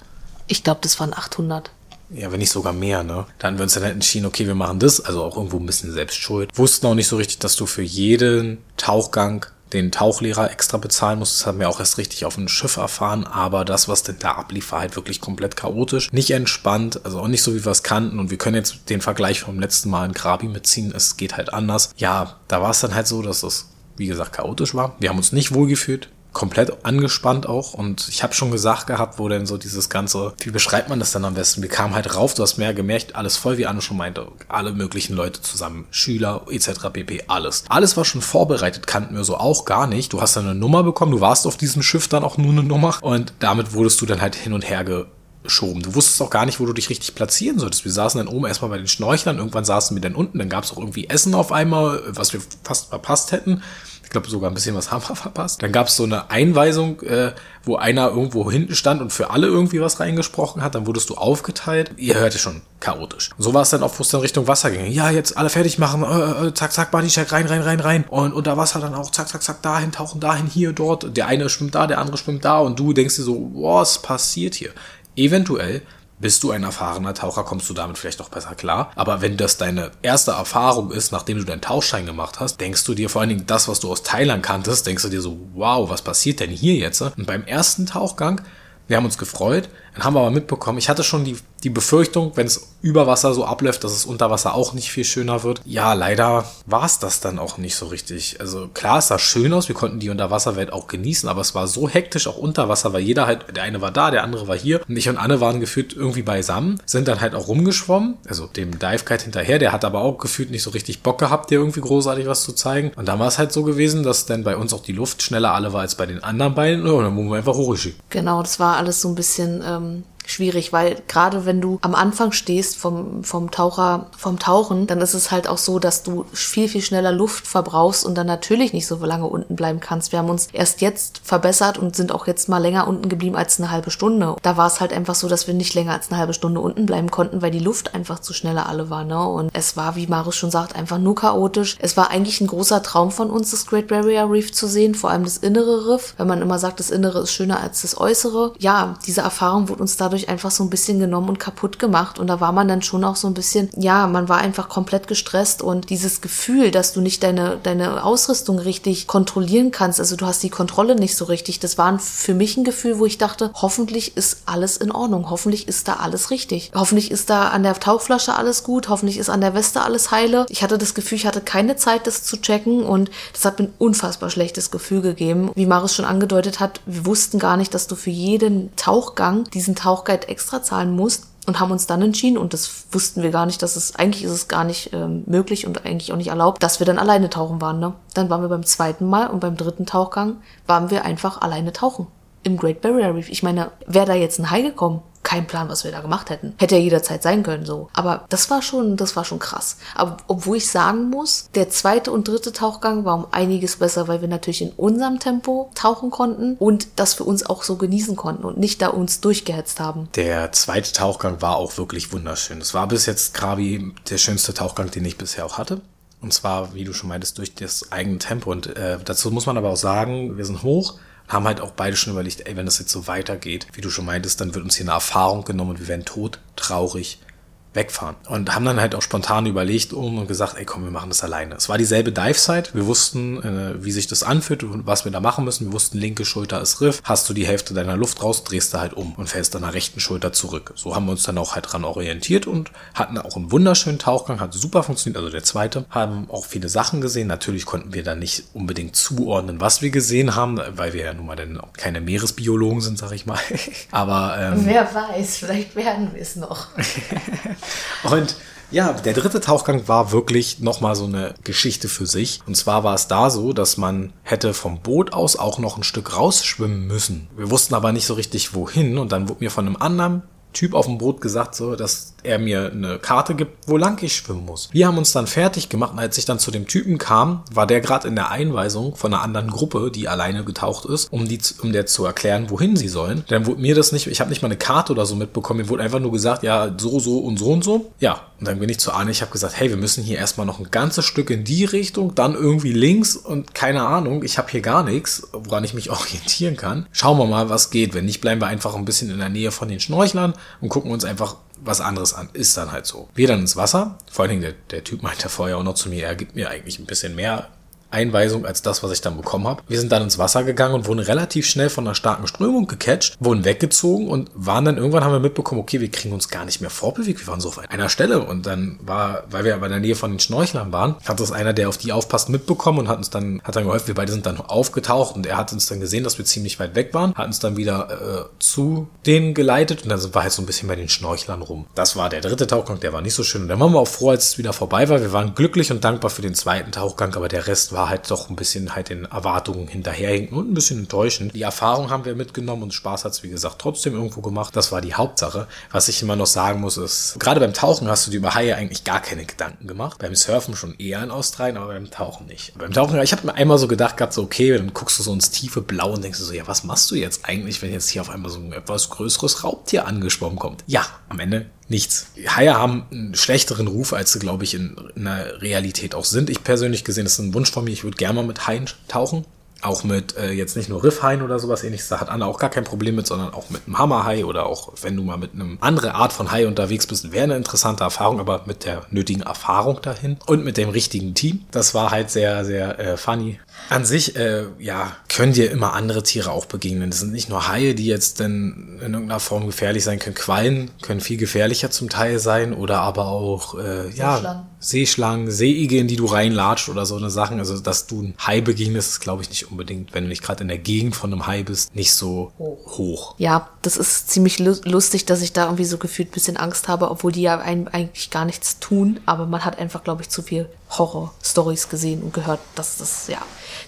ich glaube, das waren 800. Ja, wenn nicht sogar mehr, ne? Dann haben wir uns dann halt entschieden, okay, wir machen das, also auch irgendwo ein bisschen selbst schuld. Wussten auch nicht so richtig, dass du für jeden Tauchgang den Tauchlehrer extra bezahlen muss. Das haben wir auch erst richtig auf dem Schiff erfahren. Aber das, was denn da ablief, war halt wirklich komplett chaotisch. Nicht entspannt, also auch nicht so, wie wir es kannten. Und wir können jetzt den Vergleich vom letzten Mal in Krabi mitziehen. Es geht halt anders. Ja, da war es dann halt so, dass es, wie gesagt, chaotisch war. Wir haben uns nicht wohlgefühlt komplett angespannt auch und ich habe schon gesagt gehabt, wo denn so dieses ganze, wie beschreibt man das dann am besten? Wir kamen halt rauf, du hast mehr gemerkt, alles voll, wie Anne schon meinte, alle möglichen Leute zusammen, Schüler etc. pp. alles. Alles war schon vorbereitet, kannten wir so auch gar nicht. Du hast dann eine Nummer bekommen, du warst auf diesem Schiff dann auch nur eine Nummer und damit wurdest du dann halt hin und her geschoben. Du wusstest auch gar nicht, wo du dich richtig platzieren solltest. Wir saßen dann oben erstmal bei den Schnorchlern, irgendwann saßen wir dann unten, dann gab es auch irgendwie Essen auf einmal, was wir fast verpasst hätten glaube sogar ein bisschen was wir verpasst. Dann gab es so eine Einweisung, äh, wo einer irgendwo hinten stand und für alle irgendwie was reingesprochen hat. Dann wurdest du aufgeteilt. Ihr hörte schon chaotisch. So war es dann auch, wo es dann Richtung Wasser ging. Ja, jetzt alle fertig machen, äh, äh, zack, zack, Bodycheck, rein, rein, rein, rein. Und unter Wasser dann auch, zack, zack, zack, dahin, tauchen, dahin, hier, dort. Der eine schwimmt da, der andere schwimmt da und du denkst dir so, was passiert hier? Eventuell bist du ein erfahrener Taucher, kommst du damit vielleicht auch besser klar. Aber wenn das deine erste Erfahrung ist, nachdem du deinen Tauchschein gemacht hast, denkst du dir vor allen Dingen das, was du aus Thailand kanntest, denkst du dir so, wow, was passiert denn hier jetzt? Und beim ersten Tauchgang, wir haben uns gefreut, dann haben wir aber mitbekommen, ich hatte schon die, die Befürchtung, wenn es über Wasser so abläuft, dass es unter Wasser auch nicht viel schöner wird. Ja, leider war es das dann auch nicht so richtig. Also klar, es sah schön aus, wir konnten die Unterwasserwelt auch genießen, aber es war so hektisch auch unter Wasser, weil jeder halt, der eine war da, der andere war hier. Und ich und Anne waren gefühlt irgendwie beisammen, sind dann halt auch rumgeschwommen, also dem Dive Guide hinterher, der hat aber auch gefühlt nicht so richtig Bock gehabt, dir irgendwie großartig was zu zeigen. Und dann war es halt so gewesen, dass dann bei uns auch die Luft schneller alle war als bei den anderen beiden. Und dann wurden wir einfach hochgeschickt. Genau, das war alles so ein bisschen ähm, schwierig, weil gerade wenn du am Anfang stehst vom, vom Taucher, vom Tauchen, dann ist es halt auch so, dass du viel, viel schneller Luft verbrauchst und dann natürlich nicht so lange unten bleiben kannst. Wir haben uns erst jetzt verbessert und sind auch jetzt mal länger unten geblieben als eine halbe Stunde. Da war es halt einfach so, dass wir nicht länger als eine halbe Stunde unten bleiben konnten, weil die Luft einfach zu schneller alle war, ne? Und es war, wie Marius schon sagt, einfach nur chaotisch. Es war eigentlich ein großer Traum von uns, das Great Barrier Reef zu sehen, vor allem das innere Riff, wenn man immer sagt, das innere ist schöner als das äußere. Ja, diese Erfahrung wurde uns dadurch dadurch einfach so ein bisschen genommen und kaputt gemacht. Und da war man dann schon auch so ein bisschen, ja, man war einfach komplett gestresst und dieses Gefühl, dass du nicht deine, deine Ausrüstung richtig kontrollieren kannst, also du hast die Kontrolle nicht so richtig, das war für mich ein Gefühl, wo ich dachte, hoffentlich ist alles in Ordnung, hoffentlich ist da alles richtig. Hoffentlich ist da an der Tauchflasche alles gut, hoffentlich ist an der Weste alles heile. Ich hatte das Gefühl, ich hatte keine Zeit, das zu checken und das hat mir ein unfassbar schlechtes Gefühl gegeben. Wie Maris schon angedeutet hat, wir wussten gar nicht, dass du für jeden Tauchgang diesen Tauch Tauchguide extra zahlen musst und haben uns dann entschieden, und das wussten wir gar nicht, dass es, eigentlich ist es gar nicht ähm, möglich und eigentlich auch nicht erlaubt, dass wir dann alleine tauchen waren. Ne? Dann waren wir beim zweiten Mal und beim dritten Tauchgang waren wir einfach alleine tauchen. Im Great Barrier Reef. Ich meine, wäre da jetzt ein Hai gekommen, kein Plan, was wir da gemacht hätten. Hätte ja jederzeit sein können, so. Aber das war schon, das war schon krass. Aber obwohl ich sagen muss, der zweite und dritte Tauchgang war um einiges besser, weil wir natürlich in unserem Tempo tauchen konnten und das für uns auch so genießen konnten und nicht da uns durchgehetzt haben. Der zweite Tauchgang war auch wirklich wunderschön. Es war bis jetzt Krabi der schönste Tauchgang, den ich bisher auch hatte. Und zwar, wie du schon meintest, durch das eigene Tempo. Und äh, dazu muss man aber auch sagen, wir sind hoch haben halt auch beide schon überlegt, ey, wenn das jetzt so weitergeht, wie du schon meintest, dann wird uns hier eine Erfahrung genommen und wir werden tot, traurig, wegfahren. Und haben dann halt auch spontan überlegt um und gesagt, ey komm, wir machen das alleine. Es war dieselbe Dive-Site. Wir wussten, äh, wie sich das anfühlt und was wir da machen müssen. Wir wussten, linke Schulter ist Riff. Hast du die Hälfte deiner Luft raus, drehst du halt um und fällst deiner rechten Schulter zurück. So haben wir uns dann auch halt dran orientiert und hatten auch einen wunderschönen Tauchgang, hat super funktioniert, also der zweite. Haben auch viele Sachen gesehen. Natürlich konnten wir da nicht unbedingt zuordnen, was wir gesehen haben, weil wir ja nun mal dann auch keine Meeresbiologen sind, sag ich mal. Aber ähm, wer weiß, vielleicht werden wir es noch. Und ja, der dritte Tauchgang war wirklich nochmal so eine Geschichte für sich. Und zwar war es da so, dass man hätte vom Boot aus auch noch ein Stück rausschwimmen müssen. Wir wussten aber nicht so richtig wohin und dann wurde mir von einem anderen Typ auf dem Boot gesagt, so, dass er mir eine Karte gibt, wo lang ich schwimmen muss. Wir haben uns dann fertig gemacht und als ich dann zu dem Typen kam, war der gerade in der Einweisung von einer anderen Gruppe, die alleine getaucht ist, um die, um der zu erklären, wohin sie sollen. Dann wurde mir das nicht, ich habe nicht mal eine Karte oder so mitbekommen, mir wurde einfach nur gesagt, ja, so, so und so und so. Ja, und dann bin ich zu Arne, ich habe gesagt, hey, wir müssen hier erstmal noch ein ganzes Stück in die Richtung, dann irgendwie links und keine Ahnung, ich habe hier gar nichts, woran ich mich orientieren kann. Schauen wir mal, was geht. Wenn nicht, bleiben wir einfach ein bisschen in der Nähe von den Schnorchlern und gucken uns einfach was anderes an. Ist dann halt so. Wir dann ins Wasser. Vor allen Dingen der, der Typ meinte vorher auch noch zu mir, er gibt mir eigentlich ein bisschen mehr Einweisung als das, was ich dann bekommen habe. Wir sind dann ins Wasser gegangen und wurden relativ schnell von einer starken Strömung gecatcht, wurden weggezogen und waren dann irgendwann haben wir mitbekommen, okay, wir kriegen uns gar nicht mehr vorbewegt. Wir waren so auf einer Stelle und dann war, weil wir aber in der Nähe von den Schnorchlern waren, hat das einer, der auf die aufpasst, mitbekommen und hat uns dann, hat dann geholfen. Wir beide sind dann aufgetaucht und er hat uns dann gesehen, dass wir ziemlich weit weg waren, hat uns dann wieder äh, zu denen geleitet und dann sind wir halt so ein bisschen bei den Schnorchlern rum. Das war der dritte Tauchgang, der war nicht so schön. Und dann waren wir auch froh, als es wieder vorbei war. Wir waren glücklich und dankbar für den zweiten Tauchgang, aber der Rest war halt doch ein bisschen halt den Erwartungen hinterherhinken und ein bisschen enttäuschend. Die Erfahrung haben wir mitgenommen und Spaß hat es, wie gesagt, trotzdem irgendwo gemacht. Das war die Hauptsache. Was ich immer noch sagen muss, ist, gerade beim Tauchen hast du dir über Haie eigentlich gar keine Gedanken gemacht. Beim Surfen schon eher in Australien, aber beim Tauchen nicht. Beim Tauchen, ich habe mir einmal so gedacht gehabt, so okay, dann guckst du so ins tiefe Blau und denkst du so, ja, was machst du jetzt eigentlich, wenn jetzt hier auf einmal so ein etwas größeres Raubtier angeschwommen kommt? Ja, am Ende nichts. Haie haben einen schlechteren Ruf, als sie, glaube ich, in, in der Realität auch sind. Ich persönlich gesehen, das ist ein Wunsch von mir. Ich würde gerne mal mit Haien tauchen. Auch mit äh, jetzt nicht nur Riffhaien oder sowas ähnliches, da hat Anna auch gar kein Problem mit, sondern auch mit einem Hammerhai oder auch wenn du mal mit einem andere Art von Hai unterwegs bist, wäre eine interessante Erfahrung, aber mit der nötigen Erfahrung dahin und mit dem richtigen Team. Das war halt sehr, sehr äh, funny. An sich, äh, ja, können dir immer andere Tiere auch begegnen. Das sind nicht nur Haie, die jetzt dann in irgendeiner Form gefährlich sein können. Quallen können viel gefährlicher zum Teil sein oder aber auch, äh, ja, Seeschlangen, Seeschlangen Seeigel, in die du reinlatscht oder so eine Sachen. Also, dass du ein Hai begegnest, ist, glaube ich, nicht unbedingt, wenn du nicht gerade in der Gegend von einem Hai bist, nicht so hoch. hoch. Ja, das ist ziemlich lustig, dass ich da irgendwie so gefühlt ein bisschen Angst habe, obwohl die ja eigentlich gar nichts tun. Aber man hat einfach, glaube ich, zu viel Horror-Stories gesehen und gehört, dass das, ja,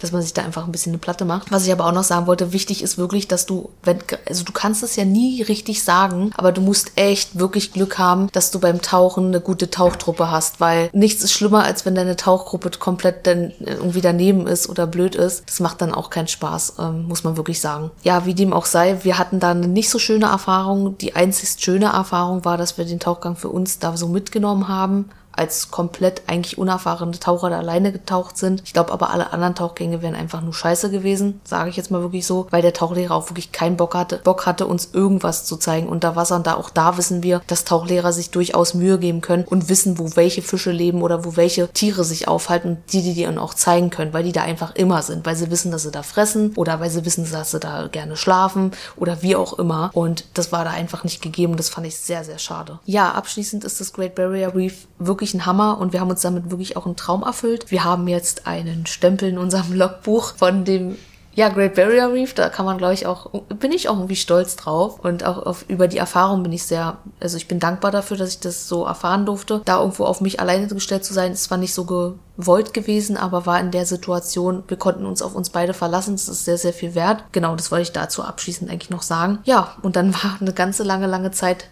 dass man sich da einfach ein bisschen eine Platte macht. Was ich aber auch noch sagen wollte, wichtig ist wirklich, dass du, wenn, also du kannst es ja nie richtig sagen, aber du musst echt wirklich Glück haben, dass du beim Tauchen eine gute Tauchtruppe hast, weil nichts ist schlimmer, als wenn deine Tauchgruppe komplett dann irgendwie daneben ist oder blöd ist. Das macht dann auch keinen Spaß, ähm, muss man wirklich sagen. Ja, wie dem auch sei, wir hatten da eine nicht so schöne Erfahrung. Die einzig schöne Erfahrung war, dass wir den Tauchgang für uns da so mitgenommen haben als komplett eigentlich unerfahrene Taucher da alleine getaucht sind. Ich glaube aber alle anderen Tauchgänge wären einfach nur scheiße gewesen, sage ich jetzt mal wirklich so, weil der Tauchlehrer auch wirklich keinen Bock hatte, Bock hatte, uns irgendwas zu zeigen unter Wasser. Und da auch da wissen wir, dass Tauchlehrer sich durchaus Mühe geben können und wissen, wo welche Fische leben oder wo welche Tiere sich aufhalten, die die dir auch zeigen können, weil die da einfach immer sind, weil sie wissen, dass sie da fressen oder weil sie wissen, dass sie da gerne schlafen oder wie auch immer. Und das war da einfach nicht gegeben. Das fand ich sehr, sehr schade. Ja, abschließend ist das Great Barrier Reef wirklich wirklich ein Hammer und wir haben uns damit wirklich auch einen Traum erfüllt. Wir haben jetzt einen Stempel in unserem Logbuch von dem ja, Great Barrier Reef, da kann man, glaube ich, auch, bin ich auch irgendwie stolz drauf. Und auch auf, über die Erfahrung bin ich sehr, also ich bin dankbar dafür, dass ich das so erfahren durfte. Da irgendwo auf mich alleine gestellt zu sein, ist zwar nicht so gewollt gewesen, aber war in der Situation, wir konnten uns auf uns beide verlassen. Das ist sehr, sehr viel wert. Genau, das wollte ich dazu abschließend eigentlich noch sagen. Ja, und dann war eine ganze lange, lange Zeit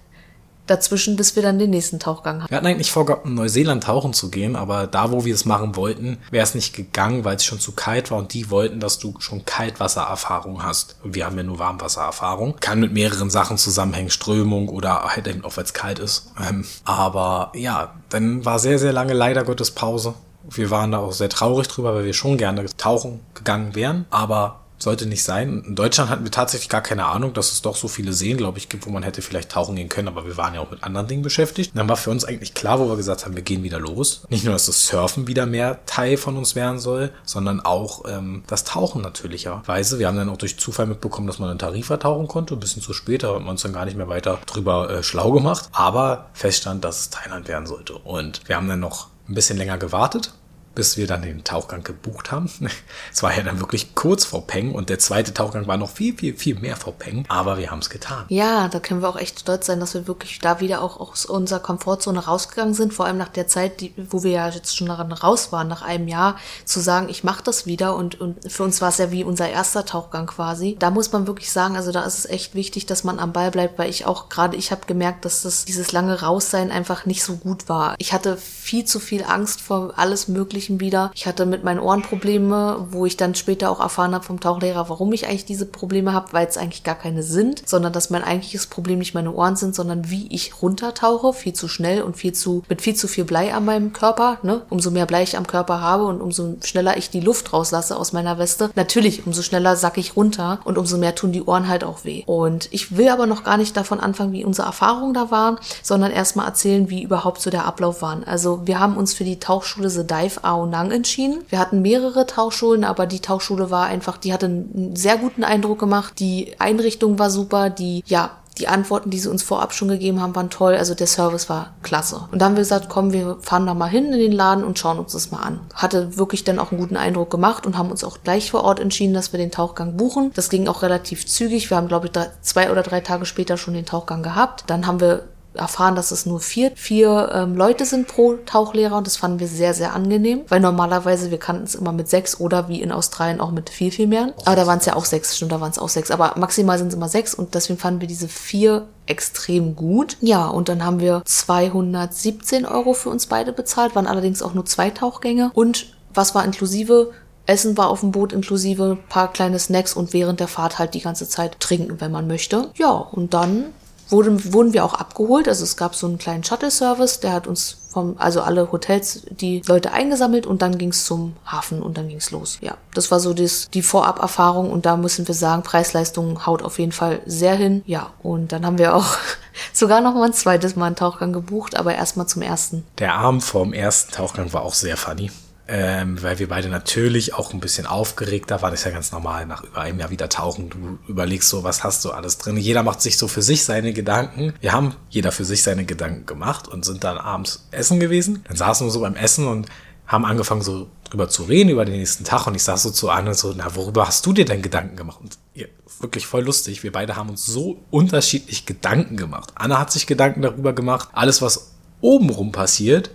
dazwischen, bis wir dann den nächsten Tauchgang hatten. Wir hatten eigentlich vorgehabt, in Neuseeland tauchen zu gehen, aber da, wo wir es machen wollten, wäre es nicht gegangen, weil es schon zu kalt war und die wollten, dass du schon Kaltwassererfahrung hast. Wir haben ja nur Warmwassererfahrung. Kann mit mehreren Sachen zusammenhängen, Strömung oder halt eben auch, weil es kalt ist. Ähm, aber ja, dann war sehr, sehr lange leider Gottes Pause. Wir waren da auch sehr traurig drüber, weil wir schon gerne tauchen gegangen wären. Aber sollte nicht sein. In Deutschland hatten wir tatsächlich gar keine Ahnung, dass es doch so viele Seen, glaube ich, gibt, wo man hätte vielleicht tauchen gehen können, aber wir waren ja auch mit anderen Dingen beschäftigt. Und dann war für uns eigentlich klar, wo wir gesagt haben, wir gehen wieder los. Nicht nur, dass das Surfen wieder mehr Teil von uns werden soll, sondern auch ähm, das Tauchen natürlicherweise. Wir haben dann auch durch Zufall mitbekommen, dass man in Tarifa tauchen konnte. Ein bisschen zu spät, da haben wir uns dann gar nicht mehr weiter drüber äh, schlau gemacht. Aber feststand, dass es Thailand werden sollte. Und wir haben dann noch ein bisschen länger gewartet bis wir dann den Tauchgang gebucht haben. Es war ja dann wirklich kurz vor Peng und der zweite Tauchgang war noch viel, viel, viel mehr vor Peng, aber wir haben es getan. Ja, da können wir auch echt stolz sein, dass wir wirklich da wieder auch aus unserer Komfortzone rausgegangen sind, vor allem nach der Zeit, die, wo wir ja jetzt schon raus waren, nach einem Jahr, zu sagen, ich mache das wieder und, und für uns war es ja wie unser erster Tauchgang quasi. Da muss man wirklich sagen, also da ist es echt wichtig, dass man am Ball bleibt, weil ich auch gerade, ich habe gemerkt, dass das dieses lange Raussein einfach nicht so gut war. Ich hatte viel zu viel Angst vor alles Möglichen wieder. Ich hatte mit meinen Ohren Probleme, wo ich dann später auch erfahren habe vom Tauchlehrer, warum ich eigentlich diese Probleme habe, weil es eigentlich gar keine sind, sondern dass mein eigentliches Problem nicht meine Ohren sind, sondern wie ich runtertauche, viel zu schnell und viel zu mit viel zu viel Blei an meinem Körper. Ne? Umso mehr Blei ich am Körper habe und umso schneller ich die Luft rauslasse aus meiner Weste, natürlich umso schneller sack ich runter und umso mehr tun die Ohren halt auch weh. Und ich will aber noch gar nicht davon anfangen, wie unsere Erfahrungen da waren, sondern erstmal erzählen, wie überhaupt so der Ablauf war. Also wir haben uns für die Tauchschule The Dive Aonang entschieden. Wir hatten mehrere Tauchschulen, aber die Tauchschule war einfach, die hatte einen sehr guten Eindruck gemacht. Die Einrichtung war super, die, ja, die Antworten, die sie uns vorab schon gegeben haben, waren toll. Also der Service war klasse. Und dann haben wir gesagt, komm, wir fahren da mal hin in den Laden und schauen uns das mal an. Hatte wirklich dann auch einen guten Eindruck gemacht und haben uns auch gleich vor Ort entschieden, dass wir den Tauchgang buchen. Das ging auch relativ zügig. Wir haben, glaube ich, zwei oder drei Tage später schon den Tauchgang gehabt. Dann haben wir erfahren, dass es nur vier, vier ähm, Leute sind pro Tauchlehrer und das fanden wir sehr, sehr angenehm, weil normalerweise wir kannten es immer mit sechs oder wie in Australien auch mit viel, viel mehr. Aber da waren es ja auch sechs, stimmt, da waren es auch sechs. Aber maximal sind es immer sechs und deswegen fanden wir diese vier extrem gut. Ja, und dann haben wir 217 Euro für uns beide bezahlt, waren allerdings auch nur zwei Tauchgänge. Und was war inklusive? Essen war auf dem Boot inklusive, paar kleine Snacks und während der Fahrt halt die ganze Zeit trinken, wenn man möchte. Ja, und dann wurden, wurden wir auch abgeholt. Also es gab so einen kleinen Shuttle-Service, der hat uns vom, also alle Hotels, die Leute eingesammelt und dann ging's zum Hafen und dann ging's los. Ja, das war so das, die Vorab-Erfahrung und da müssen wir sagen, Preis-Leistung haut auf jeden Fall sehr hin. Ja, und dann haben wir auch sogar noch mal ein zweites Mal einen Tauchgang gebucht, aber erstmal zum ersten. Der Abend vorm ersten Tauchgang war auch sehr funny ähm, weil wir beide natürlich auch ein bisschen aufgeregter waren. Das ist ja ganz normal, nach über einem Jahr wieder tauchen. Du überlegst so, was hast du alles drin. Jeder macht sich so für sich seine Gedanken. Wir haben jeder für sich seine Gedanken gemacht und sind dann abends essen gewesen. Dann saßen wir so beim Essen und haben angefangen so drüber zu reden über den nächsten Tag und ich saß so zu Anne so, na, worüber hast du dir denn Gedanken gemacht? Und ja, wirklich voll lustig. Wir beide haben uns so unterschiedlich Gedanken gemacht. Anna hat sich Gedanken darüber gemacht, alles was obenrum passiert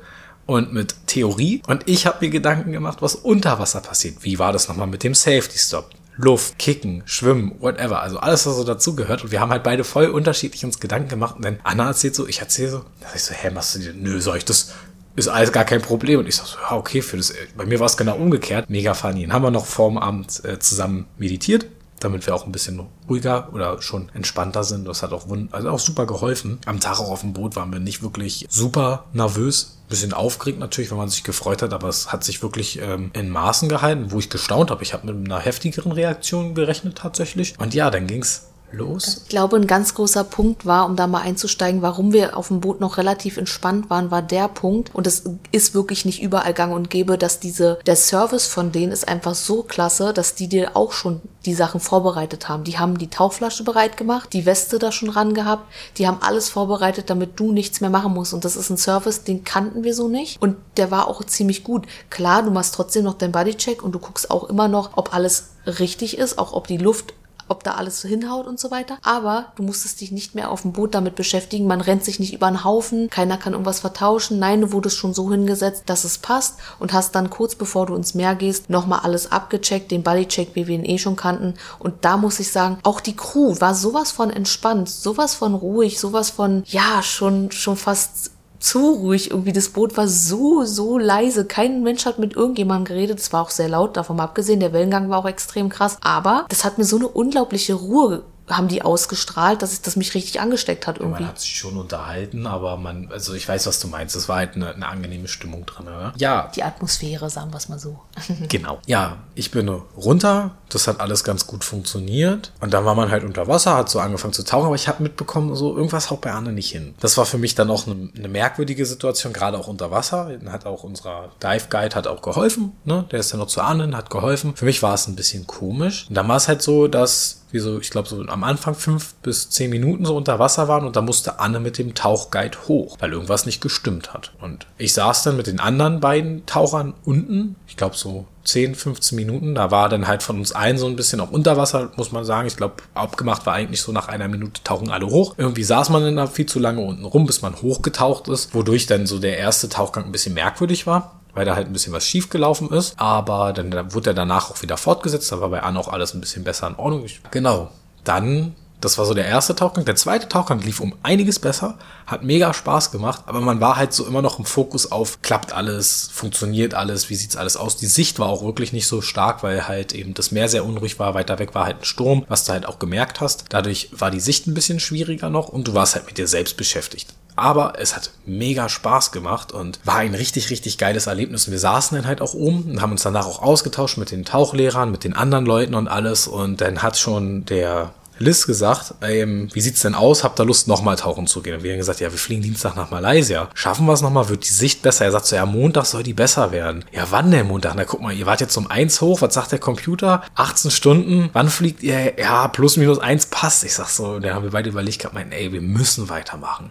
und mit Theorie. Und ich habe mir Gedanken gemacht, was unter Wasser passiert. Wie war das nochmal mit dem Safety Stop? Luft, Kicken, Schwimmen, whatever. Also alles, was so dazugehört. Und wir haben halt beide voll unterschiedlich uns Gedanken gemacht. Und dann Anna erzählt so, ich erzähle so. Da sag ich so, hä, machst du dir, nö, soll ich das, ist alles gar kein Problem. Und ich sag so, ja, okay, für das, bei mir war es genau umgekehrt. Mega funny. Dann haben wir noch vorm Abend äh, zusammen meditiert damit wir auch ein bisschen ruhiger oder schon entspannter sind. Das hat auch, also auch super geholfen. Am Tag auch auf dem Boot waren wir nicht wirklich super nervös. Bisschen aufgeregt natürlich, wenn man sich gefreut hat, aber es hat sich wirklich ähm, in Maßen gehalten, wo ich gestaunt habe. Ich habe mit einer heftigeren Reaktion gerechnet tatsächlich. Und ja, dann ging's los? Ich glaube, ein ganz großer Punkt war, um da mal einzusteigen, warum wir auf dem Boot noch relativ entspannt waren, war der Punkt, und es ist wirklich nicht überall gang und gäbe, dass diese, der Service von denen ist einfach so klasse, dass die dir auch schon die Sachen vorbereitet haben. Die haben die Tauchflasche bereit gemacht, die Weste da schon ran gehabt, die haben alles vorbereitet, damit du nichts mehr machen musst. Und das ist ein Service, den kannten wir so nicht. Und der war auch ziemlich gut. Klar, du machst trotzdem noch deinen Bodycheck und du guckst auch immer noch, ob alles richtig ist, auch ob die Luft ob da alles so hinhaut und so weiter. Aber du musstest dich nicht mehr auf dem Boot damit beschäftigen. Man rennt sich nicht über einen Haufen. Keiner kann irgendwas vertauschen. Nein, du wurdest schon so hingesetzt, dass es passt und hast dann kurz bevor du ins Meer gehst, nochmal alles abgecheckt, den Bodycheck, wie wir ihn eh schon kannten. Und da muss ich sagen, auch die Crew war sowas von entspannt, sowas von ruhig, sowas von, ja, schon, schon fast zu ruhig. Irgendwie das Boot war so, so leise. Kein Mensch hat mit irgendjemandem geredet. Es war auch sehr laut, davon mal abgesehen. Der Wellengang war auch extrem krass. Aber das hat mir so eine unglaubliche Ruhe haben die ausgestrahlt, dass es das mich richtig angesteckt hat irgendwie. man hat sich schon unterhalten, aber man, also ich weiß, was du meinst. Es war halt eine, eine angenehme Stimmung drin. Oder? Ja. Die Atmosphäre, sagen wir es mal so. genau. Ja, ich bin runter. Das hat alles ganz gut funktioniert. Und dann war man halt unter Wasser, hat so angefangen zu tauchen, aber ich habe mitbekommen, so irgendwas haut bei Anne nicht hin. Das war für mich dann auch eine, eine merkwürdige Situation, gerade auch unter Wasser. Dann hat auch unser Dive Guide hat auch geholfen. Ne? Der ist dann noch zu Anne, hat geholfen. Für mich war es ein bisschen komisch. Und dann war es halt so, dass wir so, ich glaube, so am Anfang fünf bis zehn Minuten so unter Wasser waren und da musste Anne mit dem Tauchguide hoch, weil irgendwas nicht gestimmt hat. Und ich saß dann mit den anderen beiden Tauchern unten, ich glaube so 10, 15 Minuten. Da war dann halt von uns allen so ein bisschen auch Unterwasser, muss man sagen. Ich glaube, abgemacht war eigentlich so nach einer Minute tauchen alle hoch. Irgendwie saß man dann da viel zu lange unten rum, bis man hochgetaucht ist, wodurch dann so der erste Tauchgang ein bisschen merkwürdig war weil da halt ein bisschen was schief gelaufen ist. Aber dann, dann wurde er danach auch wieder fortgesetzt. Da war bei Anne auch alles ein bisschen besser in Ordnung. Ich, genau. Dann das war so der erste Tauchgang. Der zweite Tauchgang lief um einiges besser, hat mega Spaß gemacht, aber man war halt so immer noch im Fokus auf, klappt alles, funktioniert alles, wie sieht's alles aus. Die Sicht war auch wirklich nicht so stark, weil halt eben das Meer sehr unruhig war, weiter weg war halt ein Sturm, was du halt auch gemerkt hast. Dadurch war die Sicht ein bisschen schwieriger noch und du warst halt mit dir selbst beschäftigt. Aber es hat mega Spaß gemacht und war ein richtig, richtig geiles Erlebnis. Und wir saßen dann halt auch oben und haben uns danach auch ausgetauscht mit den Tauchlehrern, mit den anderen Leuten und alles. Und dann hat schon der Liz gesagt, ähm, wie sieht's denn aus? Habt ihr Lust, nochmal tauchen zu gehen? Und wir haben gesagt, ja, wir fliegen Dienstag nach Malaysia. Schaffen wir es nochmal? Wird die Sicht besser? Er sagt so, ja, Montag soll die besser werden. Ja, wann der Montag? Na, guck mal, ihr wart jetzt um eins hoch. Was sagt der Computer? 18 Stunden. Wann fliegt ihr? Ja, plus minus eins passt. Ich sag so, dann haben wir beide überlegt gehabt, mein, ey, wir müssen weitermachen.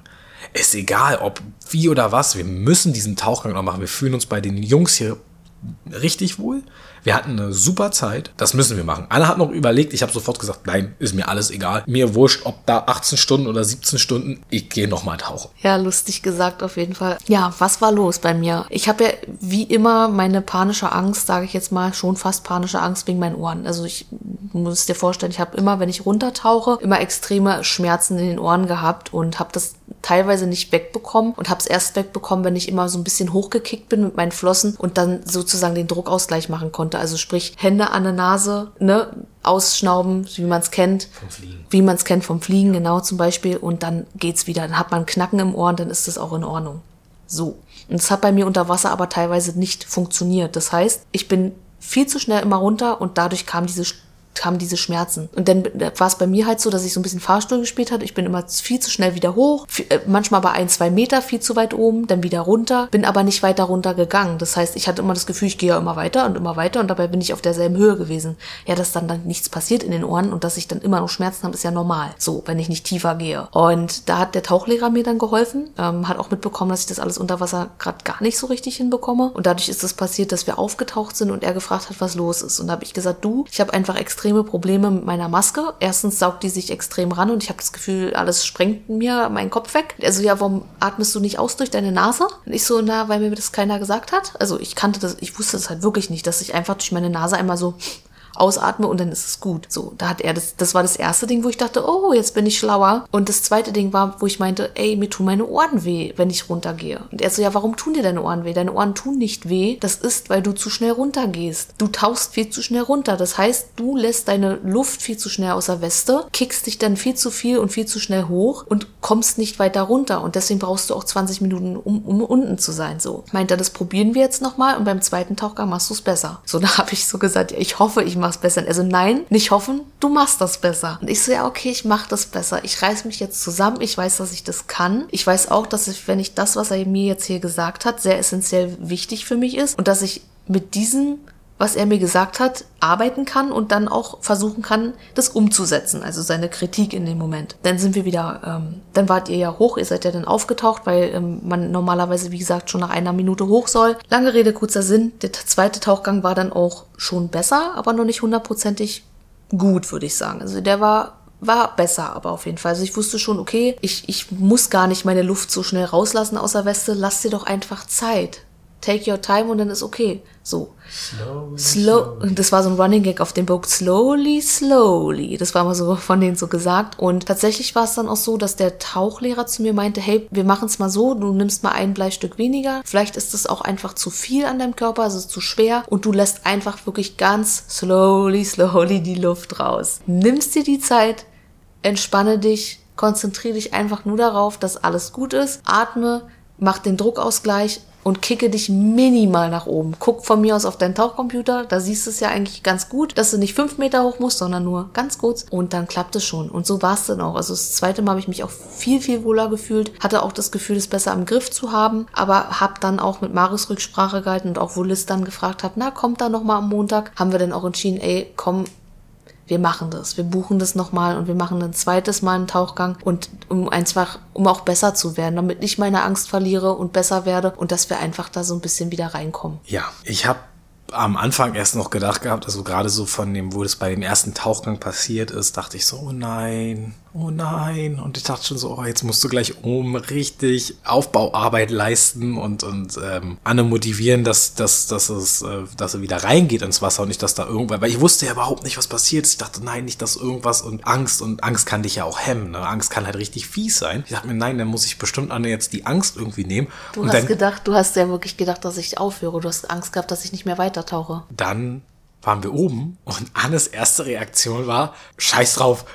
Ist egal, ob wie oder was, wir müssen diesen Tauchgang noch machen. Wir fühlen uns bei den Jungs hier richtig wohl. Wir hatten eine super Zeit. Das müssen wir machen. Anna hat noch überlegt. Ich habe sofort gesagt, nein, ist mir alles egal. Mir wurscht, ob da 18 Stunden oder 17 Stunden. Ich gehe nochmal tauchen. Ja, lustig gesagt auf jeden Fall. Ja, was war los bei mir? Ich habe ja wie immer meine panische Angst, sage ich jetzt mal, schon fast panische Angst wegen meinen Ohren. Also ich muss dir vorstellen, ich habe immer, wenn ich runtertauche, immer extreme Schmerzen in den Ohren gehabt und habe das teilweise nicht wegbekommen und habe es erst wegbekommen, wenn ich immer so ein bisschen hochgekickt bin mit meinen Flossen und dann sozusagen den Druckausgleich machen konnte. Also sprich Hände an der Nase, ne, ausschnauben, wie man es kennt. Vom Fliegen. Wie man es kennt vom Fliegen, genau zum Beispiel. Und dann geht's wieder. Dann hat man Knacken im Ohr und dann ist das auch in Ordnung. So. Und es hat bei mir unter Wasser aber teilweise nicht funktioniert. Das heißt, ich bin viel zu schnell immer runter und dadurch kam diese kamen diese Schmerzen. Und dann war es bei mir halt so, dass ich so ein bisschen Fahrstuhl gespielt hatte. Ich bin immer viel zu schnell wieder hoch, äh, manchmal bei ein, zwei Meter viel zu weit oben, dann wieder runter, bin aber nicht weiter runter gegangen. Das heißt, ich hatte immer das Gefühl, ich gehe ja immer weiter und immer weiter und dabei bin ich auf derselben Höhe gewesen. Ja, dass dann, dann nichts passiert in den Ohren und dass ich dann immer noch Schmerzen habe, ist ja normal. So, wenn ich nicht tiefer gehe. Und da hat der Tauchlehrer mir dann geholfen, ähm, hat auch mitbekommen, dass ich das alles unter Wasser gerade gar nicht so richtig hinbekomme. Und dadurch ist es das passiert, dass wir aufgetaucht sind und er gefragt hat, was los ist. Und da habe ich gesagt, du, ich habe einfach extrem extreme Probleme mit meiner Maske. Erstens saugt die sich extrem ran und ich habe das Gefühl, alles sprengt mir meinen Kopf weg. Also ja, warum atmest du nicht aus durch deine Nase? Und ich so, na, weil mir das keiner gesagt hat. Also ich kannte das, ich wusste das halt wirklich nicht, dass ich einfach durch meine Nase einmal so ausatme und dann ist es gut. So, da hat er das, das war das erste Ding, wo ich dachte, oh, jetzt bin ich schlauer. Und das zweite Ding war, wo ich meinte, ey, mir tun meine Ohren weh, wenn ich runtergehe. Und er so, ja, warum tun dir deine Ohren weh? Deine Ohren tun nicht weh. Das ist, weil du zu schnell runtergehst. Du tauchst viel zu schnell runter. Das heißt, du lässt deine Luft viel zu schnell aus der Weste, kickst dich dann viel zu viel und viel zu schnell hoch und kommst nicht weiter runter. Und deswegen brauchst du auch 20 Minuten, um, um unten zu sein. So. Meint er, das probieren wir jetzt nochmal und beim zweiten Tauchgang machst du es besser. So, da habe ich so gesagt, ja, ich hoffe, ich mache es besser. Also nein, nicht hoffen, du machst das besser. Und ich so, ja, okay, ich mache das besser. Ich reiß mich jetzt zusammen. Ich weiß, dass ich das kann. Ich weiß auch, dass ich, wenn ich das, was er mir jetzt hier gesagt hat, sehr essentiell wichtig für mich ist und dass ich mit diesem was er mir gesagt hat, arbeiten kann und dann auch versuchen kann, das umzusetzen, also seine Kritik in dem Moment. Dann sind wir wieder, ähm, dann wart ihr ja hoch, ihr seid ja dann aufgetaucht, weil ähm, man normalerweise, wie gesagt, schon nach einer Minute hoch soll. Lange Rede, kurzer Sinn, der zweite Tauchgang war dann auch schon besser, aber noch nicht hundertprozentig gut, würde ich sagen. Also der war war besser, aber auf jeden Fall. Also ich wusste schon, okay, ich, ich muss gar nicht meine Luft so schnell rauslassen aus der Weste, lass dir doch einfach Zeit take your time und dann ist okay. So. Slowly, Slow. Slowly. Das war so ein Running Gag auf dem Book. Slowly, slowly. Das war mal so von denen so gesagt. Und tatsächlich war es dann auch so, dass der Tauchlehrer zu mir meinte, hey, wir machen es mal so, du nimmst mal ein Bleistück weniger. Vielleicht ist es auch einfach zu viel an deinem Körper, es ist zu schwer und du lässt einfach wirklich ganz slowly, slowly die Luft raus. Nimmst dir die Zeit, entspanne dich, konzentriere dich einfach nur darauf, dass alles gut ist, atme, mach den Druckausgleich und kicke dich minimal nach oben. Guck von mir aus auf deinen Tauchcomputer, da siehst du es ja eigentlich ganz gut, dass du nicht fünf Meter hoch musst, sondern nur ganz kurz und dann klappt es schon. Und so war es dann auch. Also das zweite Mal habe ich mich auch viel, viel wohler gefühlt, hatte auch das Gefühl, es besser im Griff zu haben, aber habe dann auch mit Maris Rücksprache gehalten und auch wo Liz dann gefragt hat, na, kommt da nochmal am Montag, haben wir dann auch entschieden, ey, komm, wir machen das, wir buchen das nochmal und wir machen ein zweites Mal einen Tauchgang und um einfach, um auch besser zu werden, damit ich meine Angst verliere und besser werde und dass wir einfach da so ein bisschen wieder reinkommen. Ja, ich habe am Anfang erst noch gedacht gehabt, also gerade so von dem, wo das bei dem ersten Tauchgang passiert ist, dachte ich so, oh nein, oh nein. Und ich dachte schon so, oh, jetzt musst du gleich oben richtig Aufbauarbeit leisten und, und ähm, Anne motivieren, dass, dass, dass, es, äh, dass er wieder reingeht ins Wasser und nicht, dass da irgendwann, weil ich wusste ja überhaupt nicht, was passiert ist. Ich dachte, nein, nicht, dass irgendwas und Angst und Angst kann dich ja auch hemmen. Ne? Angst kann halt richtig fies sein. Ich dachte mir, nein, dann muss ich bestimmt Anne jetzt die Angst irgendwie nehmen. Du und hast dann, gedacht, du hast ja wirklich gedacht, dass ich aufhöre. Du hast Angst gehabt, dass ich nicht mehr weitertauche. Dann waren wir oben und Annes erste Reaktion war, scheiß drauf,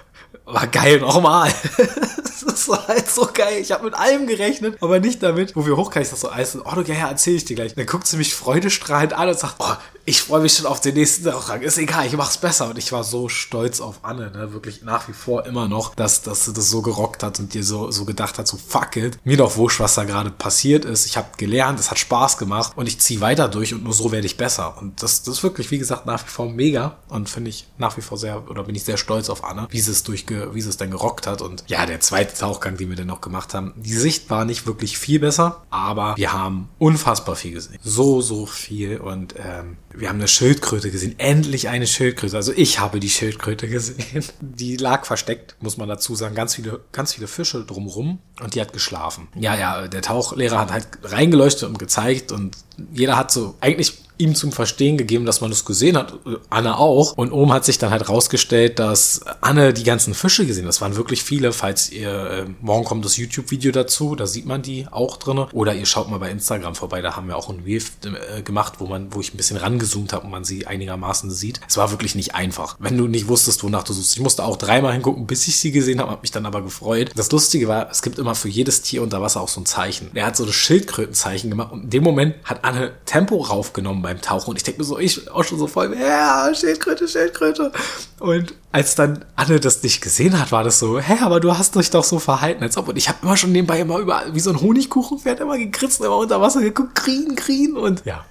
war geil nochmal. das war halt so geil. Ich habe mit allem gerechnet, aber nicht damit, wo wir hochkamen. Ich sag so, alles, oh, du, ja, ja, erzähl ich dir gleich. Dann guckt sie mich freudestrahlend an und sagt, oh, ich freue mich schon auf den nächsten Tauchgang. Ist egal, ich mach's besser. Und ich war so stolz auf Anne, ne? wirklich nach wie vor immer noch, dass, dass sie das so gerockt hat und dir so, so gedacht hat, so fuck it. Mir doch wurscht, was da gerade passiert ist. Ich habe gelernt, es hat Spaß gemacht und ich ziehe weiter durch und nur so werde ich besser. Und das, das ist wirklich, wie gesagt, nach wie vor mega und finde ich nach wie vor sehr, oder bin ich sehr stolz auf Anne, wie sie es durchge, wie sie es dann gerockt hat. Und ja, der zweite Tauchgang, den wir dann noch gemacht haben, die Sicht war nicht wirklich viel besser, aber wir haben unfassbar viel gesehen. So, so viel und ähm, wir haben eine Schildkröte gesehen. Endlich eine Schildkröte. Also ich habe die Schildkröte gesehen. Die lag versteckt, muss man dazu sagen. Ganz viele, ganz viele Fische drumrum und die hat geschlafen. Ja, ja, der Tauchlehrer hat halt reingeleuchtet und gezeigt und jeder hat so eigentlich ihm zum Verstehen gegeben, dass man das gesehen hat. Anne auch. Und oben hat sich dann halt rausgestellt, dass Anne die ganzen Fische gesehen hat. Das waren wirklich viele. Falls ihr, äh, morgen kommt das YouTube-Video dazu, da sieht man die auch drinne. Oder ihr schaut mal bei Instagram vorbei, da haben wir auch ein Reel äh, gemacht, wo man, wo ich ein bisschen rangezoomt habe und man sie einigermaßen sieht. Es war wirklich nicht einfach. Wenn du nicht wusstest, wonach du suchst. Ich musste auch dreimal hingucken, bis ich sie gesehen habe, habe mich dann aber gefreut. Das Lustige war, es gibt immer für jedes Tier unter Wasser auch so ein Zeichen. Er hat so das Schildkrötenzeichen gemacht und in dem Moment hat Anne Tempo raufgenommen beim Tauchen und ich denke mir so, ich auch schon so voll, ja, Schildkröte, Schildkröte. Und als dann Anne das nicht gesehen hat, war das so, hä, aber du hast dich doch so verhalten, als ob. Und ich habe immer schon nebenbei immer über, wie so ein Honigkuchenpferd immer gegritzt, immer unter Wasser geguckt, grien, grien und ja.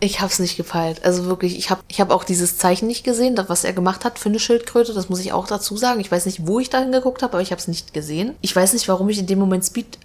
Ich hab's nicht gefeilt. Also wirklich, ich habe ich hab auch dieses Zeichen nicht gesehen, das, was er gemacht hat für eine Schildkröte. Das muss ich auch dazu sagen. Ich weiß nicht, wo ich dahin geguckt habe, aber ich habe es nicht gesehen. Ich weiß nicht, warum ich in dem Moment Speed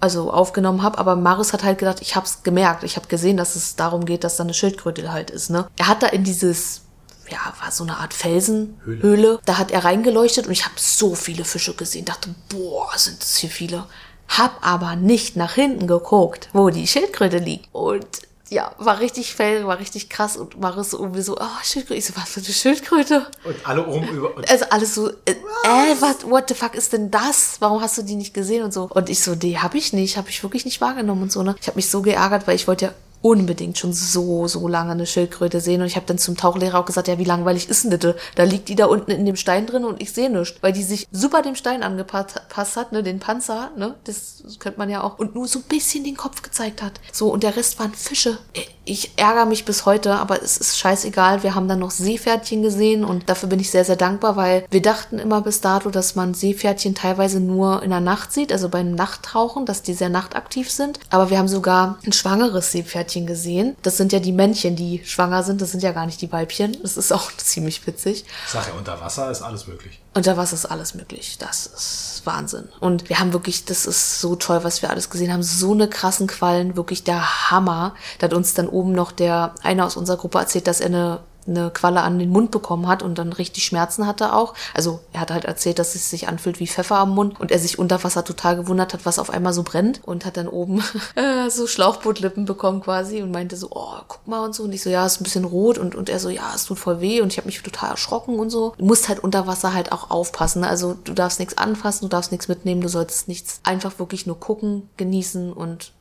also aufgenommen habe, aber Marius hat halt gedacht, ich habe es gemerkt, ich habe gesehen, dass es darum geht, dass da eine Schildkröte halt ist. Ne? Er hat da in dieses ja, war so eine Art Felsenhöhle. Höhle. Da hat er reingeleuchtet und ich habe so viele Fische gesehen. Dachte, boah, sind das hier viele. Hab aber nicht nach hinten geguckt, wo die Schildkröte liegt. Und ja, war richtig fell, war richtig krass und Maris so irgendwie so, oh, Schildkröte. Ich so, was für eine Schildkröte? Und alle oben über. Also alles so, äh, äh what, what the fuck ist denn das? Warum hast du die nicht gesehen und so? Und ich so, die hab ich nicht, hab ich wirklich nicht wahrgenommen und so, ne? Ich habe mich so geärgert, weil ich wollte ja unbedingt schon so, so lange eine Schildkröte sehen. Und ich habe dann zum Tauchlehrer auch gesagt, ja, wie langweilig ist denn das? Da liegt die da unten in dem Stein drin und ich sehe nichts. Weil die sich super dem Stein angepasst hat, ne, den Panzer, ne, das könnte man ja auch. Und nur so ein bisschen den Kopf gezeigt hat. So, und der Rest waren Fische. Ich ärgere mich bis heute, aber es ist scheißegal. Wir haben dann noch Seepferdchen gesehen und dafür bin ich sehr, sehr dankbar, weil wir dachten immer bis dato, dass man Seepferdchen teilweise nur in der Nacht sieht, also beim Nachttauchen, dass die sehr nachtaktiv sind. Aber wir haben sogar ein schwangeres Seepferdchen Seepferdchen gesehen. Das sind ja die Männchen, die schwanger sind. Das sind ja gar nicht die Weibchen. Das ist auch ziemlich witzig. Ich sag ja, unter Wasser ist alles möglich. Unter Wasser ist alles möglich. Das ist Wahnsinn. Und wir haben wirklich, das ist so toll, was wir alles gesehen haben. So eine krassen Quallen, wirklich der Hammer. Da hat uns dann oben noch der einer aus unserer Gruppe erzählt, dass er eine eine Qualle an den Mund bekommen hat und dann richtig Schmerzen hatte auch. Also er hat halt erzählt, dass es sich anfühlt wie Pfeffer am Mund und er sich unter Wasser total gewundert hat, was auf einmal so brennt und hat dann oben äh, so Schlauchbootlippen bekommen quasi und meinte so, oh, guck mal und so. Und ich so, ja, ist ein bisschen rot und, und er so, ja, es tut voll weh und ich habe mich total erschrocken und so. Du musst halt unter Wasser halt auch aufpassen. Also du darfst nichts anfassen, du darfst nichts mitnehmen, du solltest nichts einfach wirklich nur gucken, genießen und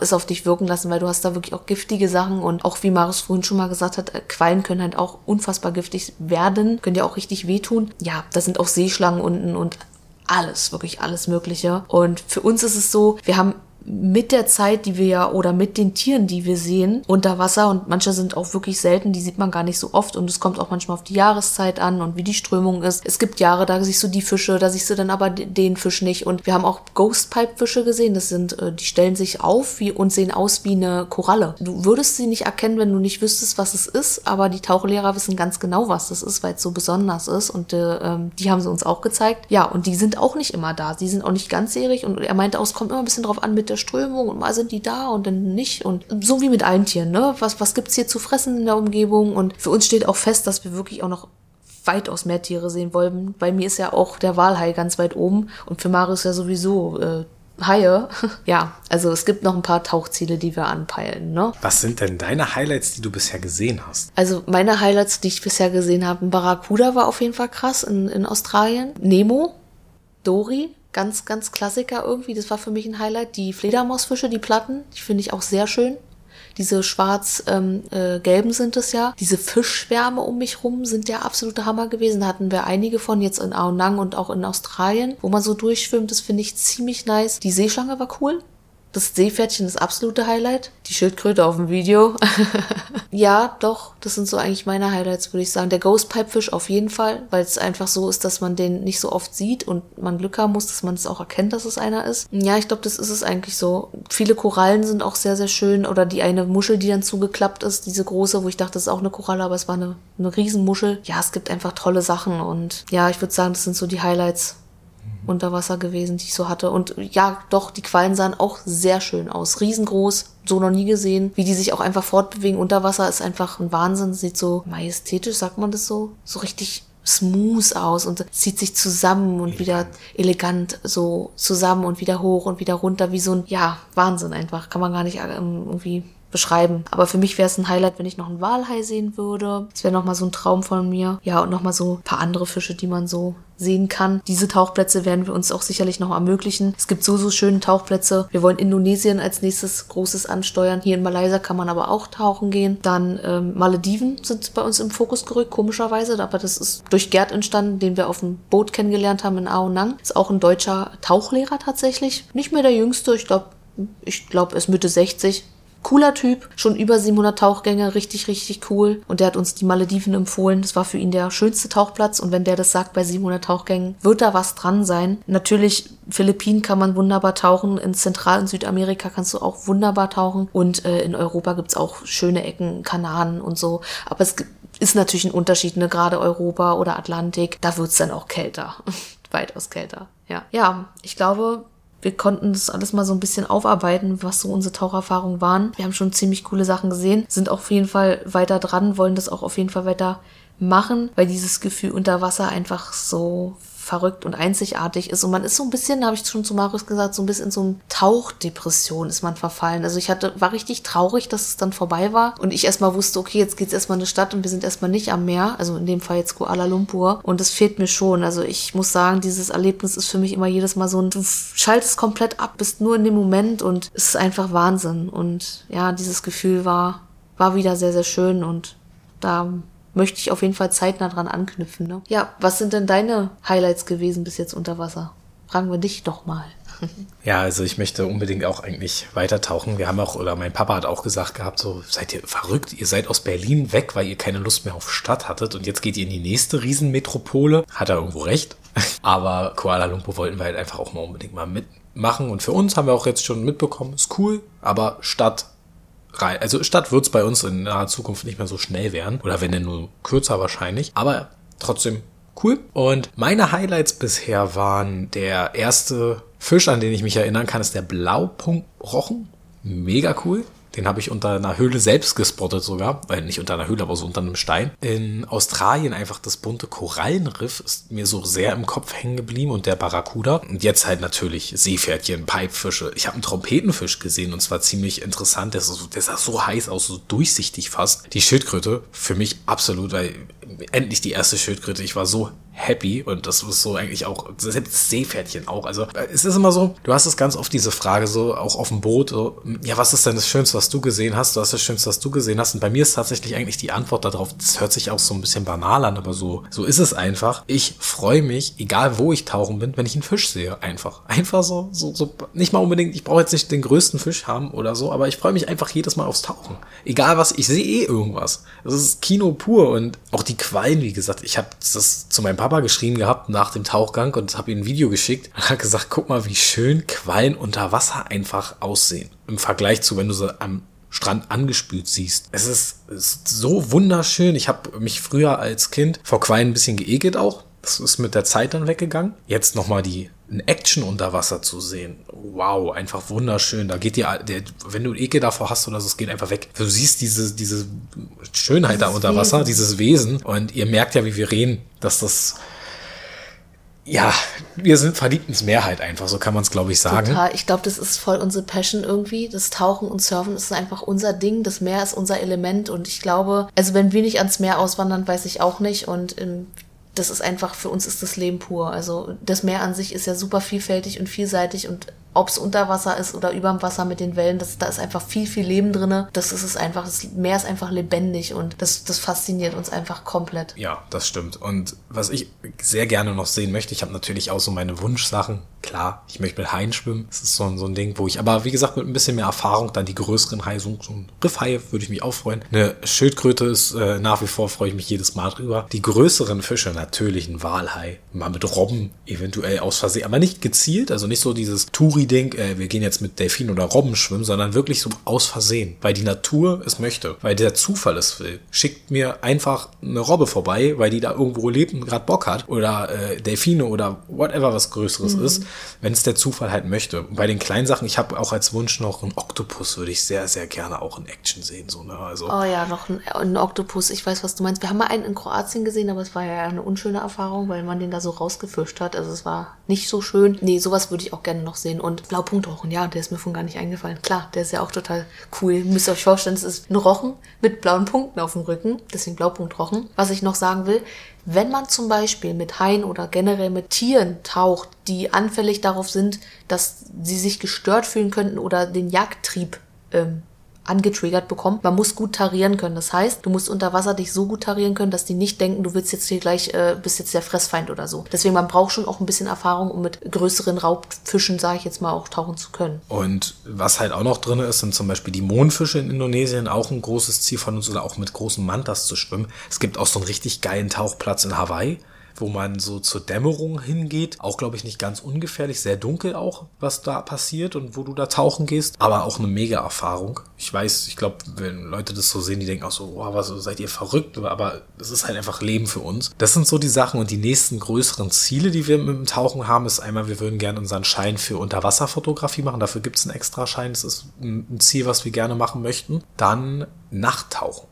es auf dich wirken lassen, weil du hast da wirklich auch giftige Sachen und auch wie Marius vorhin schon mal gesagt hat, äh, Quallen können halt auch unfassbar giftig werden, können dir auch richtig wehtun. Ja, da sind auch Seeschlangen unten und alles, wirklich alles Mögliche. Und für uns ist es so, wir haben mit der Zeit, die wir ja, oder mit den Tieren, die wir sehen, unter Wasser. Und manche sind auch wirklich selten, die sieht man gar nicht so oft. Und es kommt auch manchmal auf die Jahreszeit an und wie die Strömung ist. Es gibt Jahre, da siehst du die Fische, da siehst du dann aber den Fisch nicht. Und wir haben auch Ghostpipe-Fische gesehen, das sind, äh, die stellen sich auf wie, und sehen aus wie eine Koralle. Du würdest sie nicht erkennen, wenn du nicht wüsstest, was es ist, aber die Tauchlehrer wissen ganz genau, was das ist, weil es so besonders ist. Und äh, ähm, die haben sie uns auch gezeigt. Ja, und die sind auch nicht immer da, die sind auch nicht ganzjährig. Und er meinte auch, es kommt immer ein bisschen drauf an mit der Strömung und mal sind die da und dann nicht und so wie mit allen Tieren, ne? Was, was gibt's hier zu fressen in der Umgebung und für uns steht auch fest, dass wir wirklich auch noch weitaus mehr Tiere sehen wollen. Bei mir ist ja auch der Walhai ganz weit oben und für Marius ja sowieso äh, Haie. ja, also es gibt noch ein paar Tauchziele, die wir anpeilen. Ne? Was sind denn deine Highlights, die du bisher gesehen hast? Also meine Highlights, die ich bisher gesehen habe, Barracuda war auf jeden Fall krass in, in Australien. Nemo, Dory, ganz, ganz Klassiker irgendwie. Das war für mich ein Highlight. Die Fledermausfische, die Platten, die finde ich auch sehr schön. Diese schwarz-gelben ähm, äh, sind es ja. Diese Fischschwärme um mich rum sind der absolute Hammer gewesen. Da hatten wir einige von jetzt in Aonang und auch in Australien, wo man so durchschwimmt. Das finde ich ziemlich nice. Die Seeschlange war cool. Das Seepferdchen ist absolute Highlight. Die Schildkröte auf dem Video. ja, doch, das sind so eigentlich meine Highlights, würde ich sagen. Der Ghost Pipefish auf jeden Fall, weil es einfach so ist, dass man den nicht so oft sieht und man Glück haben muss, dass man es auch erkennt, dass es einer ist. Ja, ich glaube, das ist es eigentlich so. Viele Korallen sind auch sehr, sehr schön. Oder die eine Muschel, die dann zugeklappt ist, diese große, wo ich dachte, das ist auch eine Koralle, aber es war eine, eine Riesenmuschel. Ja, es gibt einfach tolle Sachen und ja, ich würde sagen, das sind so die Highlights unter Wasser gewesen, die ich so hatte. Und ja, doch, die Quallen sahen auch sehr schön aus. Riesengroß, so noch nie gesehen. Wie die sich auch einfach fortbewegen unter Wasser ist einfach ein Wahnsinn. Sieht so majestätisch, sagt man das so? So richtig smooth aus und zieht sich zusammen und wieder elegant so zusammen und wieder hoch und wieder runter, wie so ein, ja, Wahnsinn einfach. Kann man gar nicht ähm, irgendwie beschreiben. Aber für mich wäre es ein Highlight, wenn ich noch einen Walhai sehen würde. Das wäre nochmal so ein Traum von mir. Ja, und nochmal so ein paar andere Fische, die man so sehen kann. Diese Tauchplätze werden wir uns auch sicherlich noch ermöglichen. Es gibt so, so schöne Tauchplätze. Wir wollen Indonesien als nächstes großes ansteuern. Hier in Malaysia kann man aber auch tauchen gehen. Dann ähm, Malediven sind bei uns im Fokus gerückt, komischerweise. Aber das ist durch Gerd entstanden, den wir auf dem Boot kennengelernt haben in Aonang. Ist auch ein deutscher Tauchlehrer tatsächlich. Nicht mehr der jüngste, ich glaube, ich glaube, er ist Mitte 60 Cooler Typ, schon über 700 Tauchgänge, richtig, richtig cool. Und der hat uns die Malediven empfohlen. Das war für ihn der schönste Tauchplatz. Und wenn der das sagt bei 700 Tauchgängen, wird da was dran sein. Natürlich, Philippinen kann man wunderbar tauchen. In Zentral- und Südamerika kannst du auch wunderbar tauchen. Und äh, in Europa gibt's auch schöne Ecken, Kanaren und so. Aber es ist natürlich ein Unterschied, ne? Gerade Europa oder Atlantik. Da wird's dann auch kälter. Weitaus kälter. Ja. Ja, ich glaube, wir konnten das alles mal so ein bisschen aufarbeiten, was so unsere Taucherfahrungen waren. Wir haben schon ziemlich coole Sachen gesehen, sind auf jeden Fall weiter dran, wollen das auch auf jeden Fall weiter machen, weil dieses Gefühl unter Wasser einfach so verrückt und einzigartig ist. Und man ist so ein bisschen, habe ich schon zu Marius gesagt, so ein bisschen in so eine Tauchdepression ist man verfallen. Also ich hatte, war richtig traurig, dass es dann vorbei war. Und ich erstmal wusste, okay, jetzt geht's erstmal in eine Stadt und wir sind erstmal nicht am Meer. Also in dem Fall jetzt Kuala Lumpur. Und das fehlt mir schon. Also ich muss sagen, dieses Erlebnis ist für mich immer jedes Mal so ein, du schaltest komplett ab, bist nur in dem Moment und es ist einfach Wahnsinn. Und ja, dieses Gefühl war, war wieder sehr, sehr schön und da möchte ich auf jeden Fall zeitnah dran anknüpfen. Ne? Ja, was sind denn deine Highlights gewesen bis jetzt unter Wasser? Fragen wir dich doch mal. Ja, also ich möchte unbedingt auch eigentlich weiter tauchen. Wir haben auch, oder mein Papa hat auch gesagt gehabt, so seid ihr verrückt, ihr seid aus Berlin weg, weil ihr keine Lust mehr auf Stadt hattet und jetzt geht ihr in die nächste Riesenmetropole. Hat er irgendwo recht. Aber Kuala Lumpur wollten wir halt einfach auch mal unbedingt mal mitmachen und für uns haben wir auch jetzt schon mitbekommen, ist cool, aber Stadt rein. Also Stadt wird es bei uns in naher Zukunft nicht mehr so schnell werden. Oder wenn denn nur kürzer wahrscheinlich. Aber trotzdem cool. Und meine Highlights bisher waren der erste Fisch, an den ich mich erinnern kann, ist der Blaupunktrochen. Mega cool. Den habe ich unter einer Höhle selbst gespottet sogar. Äh, nicht unter einer Höhle, aber so unter einem Stein. In Australien einfach das bunte Korallenriff ist mir so sehr im Kopf hängen geblieben und der Barracuda. Und jetzt halt natürlich Seepferdchen, Pipefische. Ich habe einen Trompetenfisch gesehen und zwar ziemlich interessant. Der, so, der sah so heiß aus, so durchsichtig fast. Die Schildkröte, für mich absolut, weil endlich die erste Schildkröte. Ich war so happy und das ist so eigentlich auch, selbst das Seepferdchen auch. Also es ist immer so, du hast es ganz oft diese Frage so, auch auf dem Boot, so, ja, was ist denn das Schönste, was du gesehen hast? Du hast das Schönste, was du gesehen hast. Und bei mir ist tatsächlich eigentlich die Antwort darauf, das hört sich auch so ein bisschen banal an, aber so, so ist es einfach. Ich freue mich, egal wo ich tauchen bin, wenn ich einen Fisch sehe, einfach. Einfach so, so, so, nicht mal unbedingt, ich brauche jetzt nicht den größten Fisch haben oder so, aber ich freue mich einfach jedes Mal aufs Tauchen. Egal was, ich sehe eh irgendwas. Das ist Kino pur und auch die Quallen, wie gesagt, ich habe das zu meinem Papa geschrieben gehabt nach dem Tauchgang und habe ihm ein Video geschickt und hat gesagt, guck mal, wie schön Quallen unter Wasser einfach aussehen. Im Vergleich zu, wenn du sie am Strand angespült siehst. Es ist, ist so wunderschön. Ich habe mich früher als Kind vor Quallen ein bisschen geekelt auch. Das ist mit der Zeit dann weggegangen. Jetzt nochmal die in Action unter Wasser zu sehen. Wow, einfach wunderschön. Da geht dir, wenn du Ekel davor hast oder so, es geht einfach weg. Du siehst diese, diese Schönheit dieses da unter Wasser, Wesen. dieses Wesen. Und ihr merkt ja, wie wir reden, dass das ja, wir sind verliebt ins Meer halt einfach, so kann man es, glaube ich, sagen. Total. Ich glaube, das ist voll unsere Passion irgendwie. Das Tauchen und Surfen ist einfach unser Ding. Das Meer ist unser Element. Und ich glaube, also wenn wir nicht ans Meer auswandern, weiß ich auch nicht. Und ähm, das ist einfach, für uns ist das Leben pur. Also das Meer an sich ist ja super vielfältig und vielseitig und ob es unter Wasser ist oder überm Wasser mit den Wellen, das, da ist einfach viel, viel Leben drin. Das ist es einfach, das Meer ist einfach lebendig und das, das fasziniert uns einfach komplett. Ja, das stimmt. Und was ich sehr gerne noch sehen möchte, ich habe natürlich auch so meine Wunschsachen. Klar, ich möchte mit Haien schwimmen. Das ist so, ein so ein Ding, wo ich, aber wie gesagt, mit ein bisschen mehr Erfahrung dann die größeren Haie, so, so ein Riffhaie würde ich mich auch freuen. Eine Schildkröte ist äh, nach wie vor, freue ich mich jedes Mal drüber. Die größeren Fische, natürlich ein Walhai. Mal mit Robben eventuell aus Versehen, aber nicht gezielt, also nicht so dieses Touri Ding, äh, wir gehen jetzt mit Delfinen oder Robben schwimmen, sondern wirklich so aus Versehen, weil die Natur es möchte, weil der Zufall es will. Schickt mir einfach eine Robbe vorbei, weil die da irgendwo lebt und gerade Bock hat oder äh, Delfine oder whatever was Größeres mhm. ist, wenn es der Zufall halt möchte. Und bei den kleinen Sachen, ich habe auch als Wunsch noch einen Oktopus, würde ich sehr, sehr gerne auch in Action sehen. So, ne? also, oh ja, noch ein, ein Oktopus, ich weiß, was du meinst. Wir haben mal einen in Kroatien gesehen, aber es war ja eine unschöne Erfahrung, weil man den da so rausgefischt hat. Also es war nicht so schön. Nee, sowas würde ich auch gerne noch sehen. Und Blaupunktrochen, ja, der ist mir von gar nicht eingefallen. Klar, der ist ja auch total cool. Ihr müsst euch vorstellen, es ist ein Rochen mit blauen Punkten auf dem Rücken, deswegen Blaupunktrochen. Was ich noch sagen will, wenn man zum Beispiel mit Haien oder generell mit Tieren taucht, die anfällig darauf sind, dass sie sich gestört fühlen könnten oder den Jagdtrieb ähm, angetriggert bekommt. Man muss gut tarieren können. Das heißt, du musst unter Wasser dich so gut tarieren können, dass die nicht denken, du willst jetzt hier gleich, äh, bist jetzt der Fressfeind oder so. Deswegen, man braucht schon auch ein bisschen Erfahrung, um mit größeren Raubfischen, sage ich jetzt mal, auch tauchen zu können. Und was halt auch noch drin ist, sind zum Beispiel die Mondfische in Indonesien, auch ein großes Ziel von uns, oder auch mit großen Mantas zu schwimmen. Es gibt auch so einen richtig geilen Tauchplatz in Hawaii wo man so zur Dämmerung hingeht. Auch, glaube ich, nicht ganz ungefährlich. Sehr dunkel auch, was da passiert und wo du da tauchen gehst. Aber auch eine mega Erfahrung. Ich weiß, ich glaube, wenn Leute das so sehen, die denken auch so, wow, was seid ihr verrückt? Aber es ist halt einfach Leben für uns. Das sind so die Sachen und die nächsten größeren Ziele, die wir mit dem Tauchen haben, ist einmal, wir würden gerne unseren Schein für Unterwasserfotografie machen. Dafür gibt es einen extra Schein. Das ist ein Ziel, was wir gerne machen möchten. Dann Nachttauchen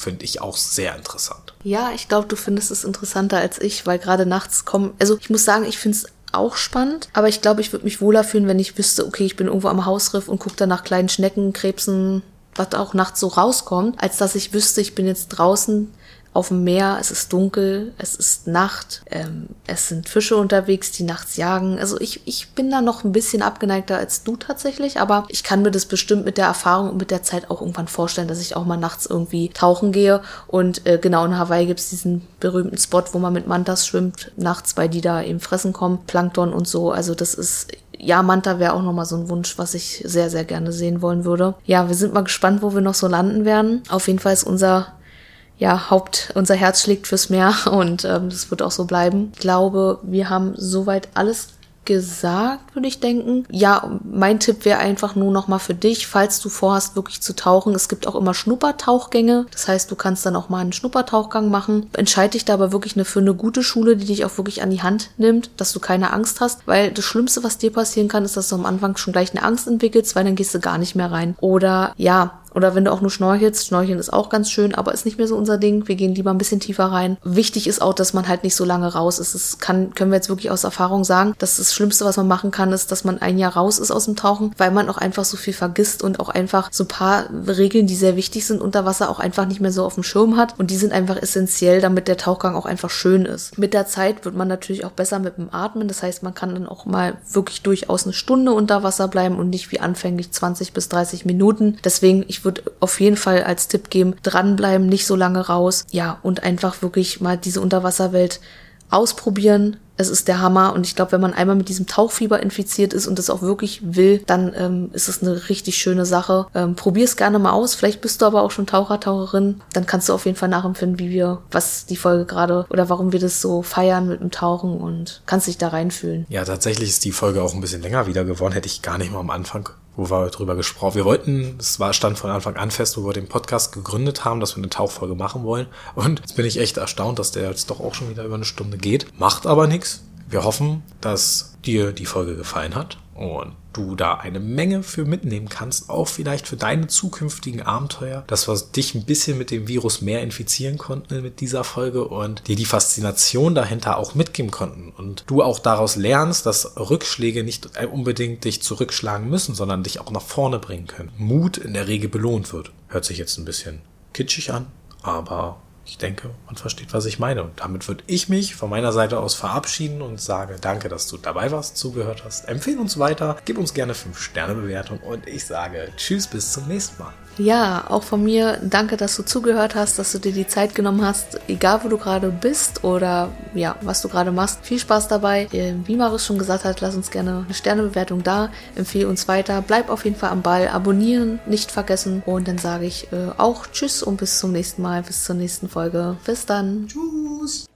finde ich auch sehr interessant. Ja, ich glaube, du findest es interessanter als ich, weil gerade nachts kommen. Also ich muss sagen, ich finde es auch spannend, aber ich glaube, ich würde mich wohler fühlen, wenn ich wüsste, okay, ich bin irgendwo am Hausriff und gucke da nach kleinen Schnecken, Krebsen, was auch nachts so rauskommt, als dass ich wüsste, ich bin jetzt draußen auf dem Meer, es ist dunkel, es ist Nacht, ähm, es sind Fische unterwegs, die nachts jagen. Also ich, ich bin da noch ein bisschen abgeneigter als du tatsächlich, aber ich kann mir das bestimmt mit der Erfahrung und mit der Zeit auch irgendwann vorstellen, dass ich auch mal nachts irgendwie tauchen gehe. Und äh, genau in Hawaii gibt's diesen berühmten Spot, wo man mit Mantas schwimmt, nachts, weil die da eben fressen kommen, Plankton und so. Also das ist ja, Manta wäre auch nochmal so ein Wunsch, was ich sehr, sehr gerne sehen wollen würde. Ja, wir sind mal gespannt, wo wir noch so landen werden. Auf jeden Fall ist unser ja, Haupt, unser Herz schlägt fürs Meer und ähm, das wird auch so bleiben. Ich glaube, wir haben soweit alles gesagt, würde ich denken. Ja, mein Tipp wäre einfach nur noch mal für dich, falls du vorhast, wirklich zu tauchen. Es gibt auch immer Schnuppertauchgänge. Das heißt, du kannst dann auch mal einen Schnuppertauchgang machen. Entscheide dich da aber wirklich eine, für eine gute Schule, die dich auch wirklich an die Hand nimmt, dass du keine Angst hast. Weil das Schlimmste, was dir passieren kann, ist, dass du am Anfang schon gleich eine Angst entwickelst, weil dann gehst du gar nicht mehr rein. Oder ja, Oder wenn du auch nur schnorchelst, schnorcheln ist auch ganz schön, aber ist nicht mehr so unser Ding. Wir gehen lieber ein bisschen tiefer rein. Wichtig ist auch, dass man halt nicht so lange raus ist. Das kann, können wir jetzt wirklich aus Erfahrung sagen, dass das Schlimmste, was man machen kann, ist, dass man ein Jahr raus ist aus dem Tauchen, weil man auch einfach so viel vergisst und auch einfach so ein paar Regeln, die sehr wichtig sind unter Wasser, auch einfach nicht mehr so auf dem Schirm hat. Und die sind einfach essentiell, damit der Tauchgang auch einfach schön ist. Mit der Zeit wird man natürlich auch besser mit dem Atmen. Das heißt, man kann dann auch mal wirklich durchaus eine Stunde unter Wasser bleiben und nicht wie anfänglich 20 bis 30 Minuten. Deswegen, ich würde auf jeden Fall als Tipp geben, dranbleiben, nicht so lange raus. Ja, und einfach wirklich mal diese Unterwasserwelt ausprobieren. Es ist der Hammer und ich glaube, wenn man einmal mit diesem Tauchfieber infiziert ist und das auch wirklich will, dann ähm, ist es eine richtig schöne Sache. Ähm, Probier es gerne mal aus. Vielleicht bist du aber auch schon Taucher, Taucherin. Dann kannst du auf jeden Fall nachempfinden, wie wir, was die Folge gerade oder warum wir das so feiern mit dem Tauchen und kannst dich da reinfühlen. Ja, tatsächlich ist die Folge auch ein bisschen länger wieder geworden. Hätte ich gar nicht mal am Anfang wo wir drüber gesprochen. Wir wollten, es war stand von Anfang an fest, wo wir den Podcast gegründet haben, dass wir eine Tauchfolge machen wollen. Und jetzt bin ich echt erstaunt, dass der jetzt doch auch schon wieder über eine Stunde geht. Macht aber nichts. Wir hoffen, dass dir die Folge gefallen hat und du da eine Menge für mitnehmen kannst, auch vielleicht für deine zukünftigen Abenteuer, dass wir dich ein bisschen mit dem Virus mehr infizieren konnten mit dieser Folge und dir die Faszination dahinter auch mitgeben konnten und du auch daraus lernst, dass Rückschläge nicht unbedingt dich zurückschlagen müssen, sondern dich auch nach vorne bringen können. Mut in der Regel belohnt wird. Hört sich jetzt ein bisschen kitschig an, aber ich denke, man versteht, was ich meine. Und damit würde ich mich von meiner Seite aus verabschieden und sage danke, dass du dabei warst, zugehört hast. Empfehle uns weiter, gib uns gerne 5-Sterne-Bewertung und ich sage Tschüss, bis zum nächsten Mal. Ja, auch von mir danke, dass du zugehört hast, dass du dir die Zeit genommen hast, egal wo du gerade bist oder ja, was du gerade machst. Viel Spaß dabei. Äh, wie Maris schon gesagt hat, lass uns gerne eine Sternebewertung da, empfehle uns weiter, bleib auf jeden Fall am Ball, abonnieren nicht vergessen und dann sage ich äh, auch Tschüss und bis zum nächsten Mal, bis zur nächsten Folge. Bis dann. Tschüss.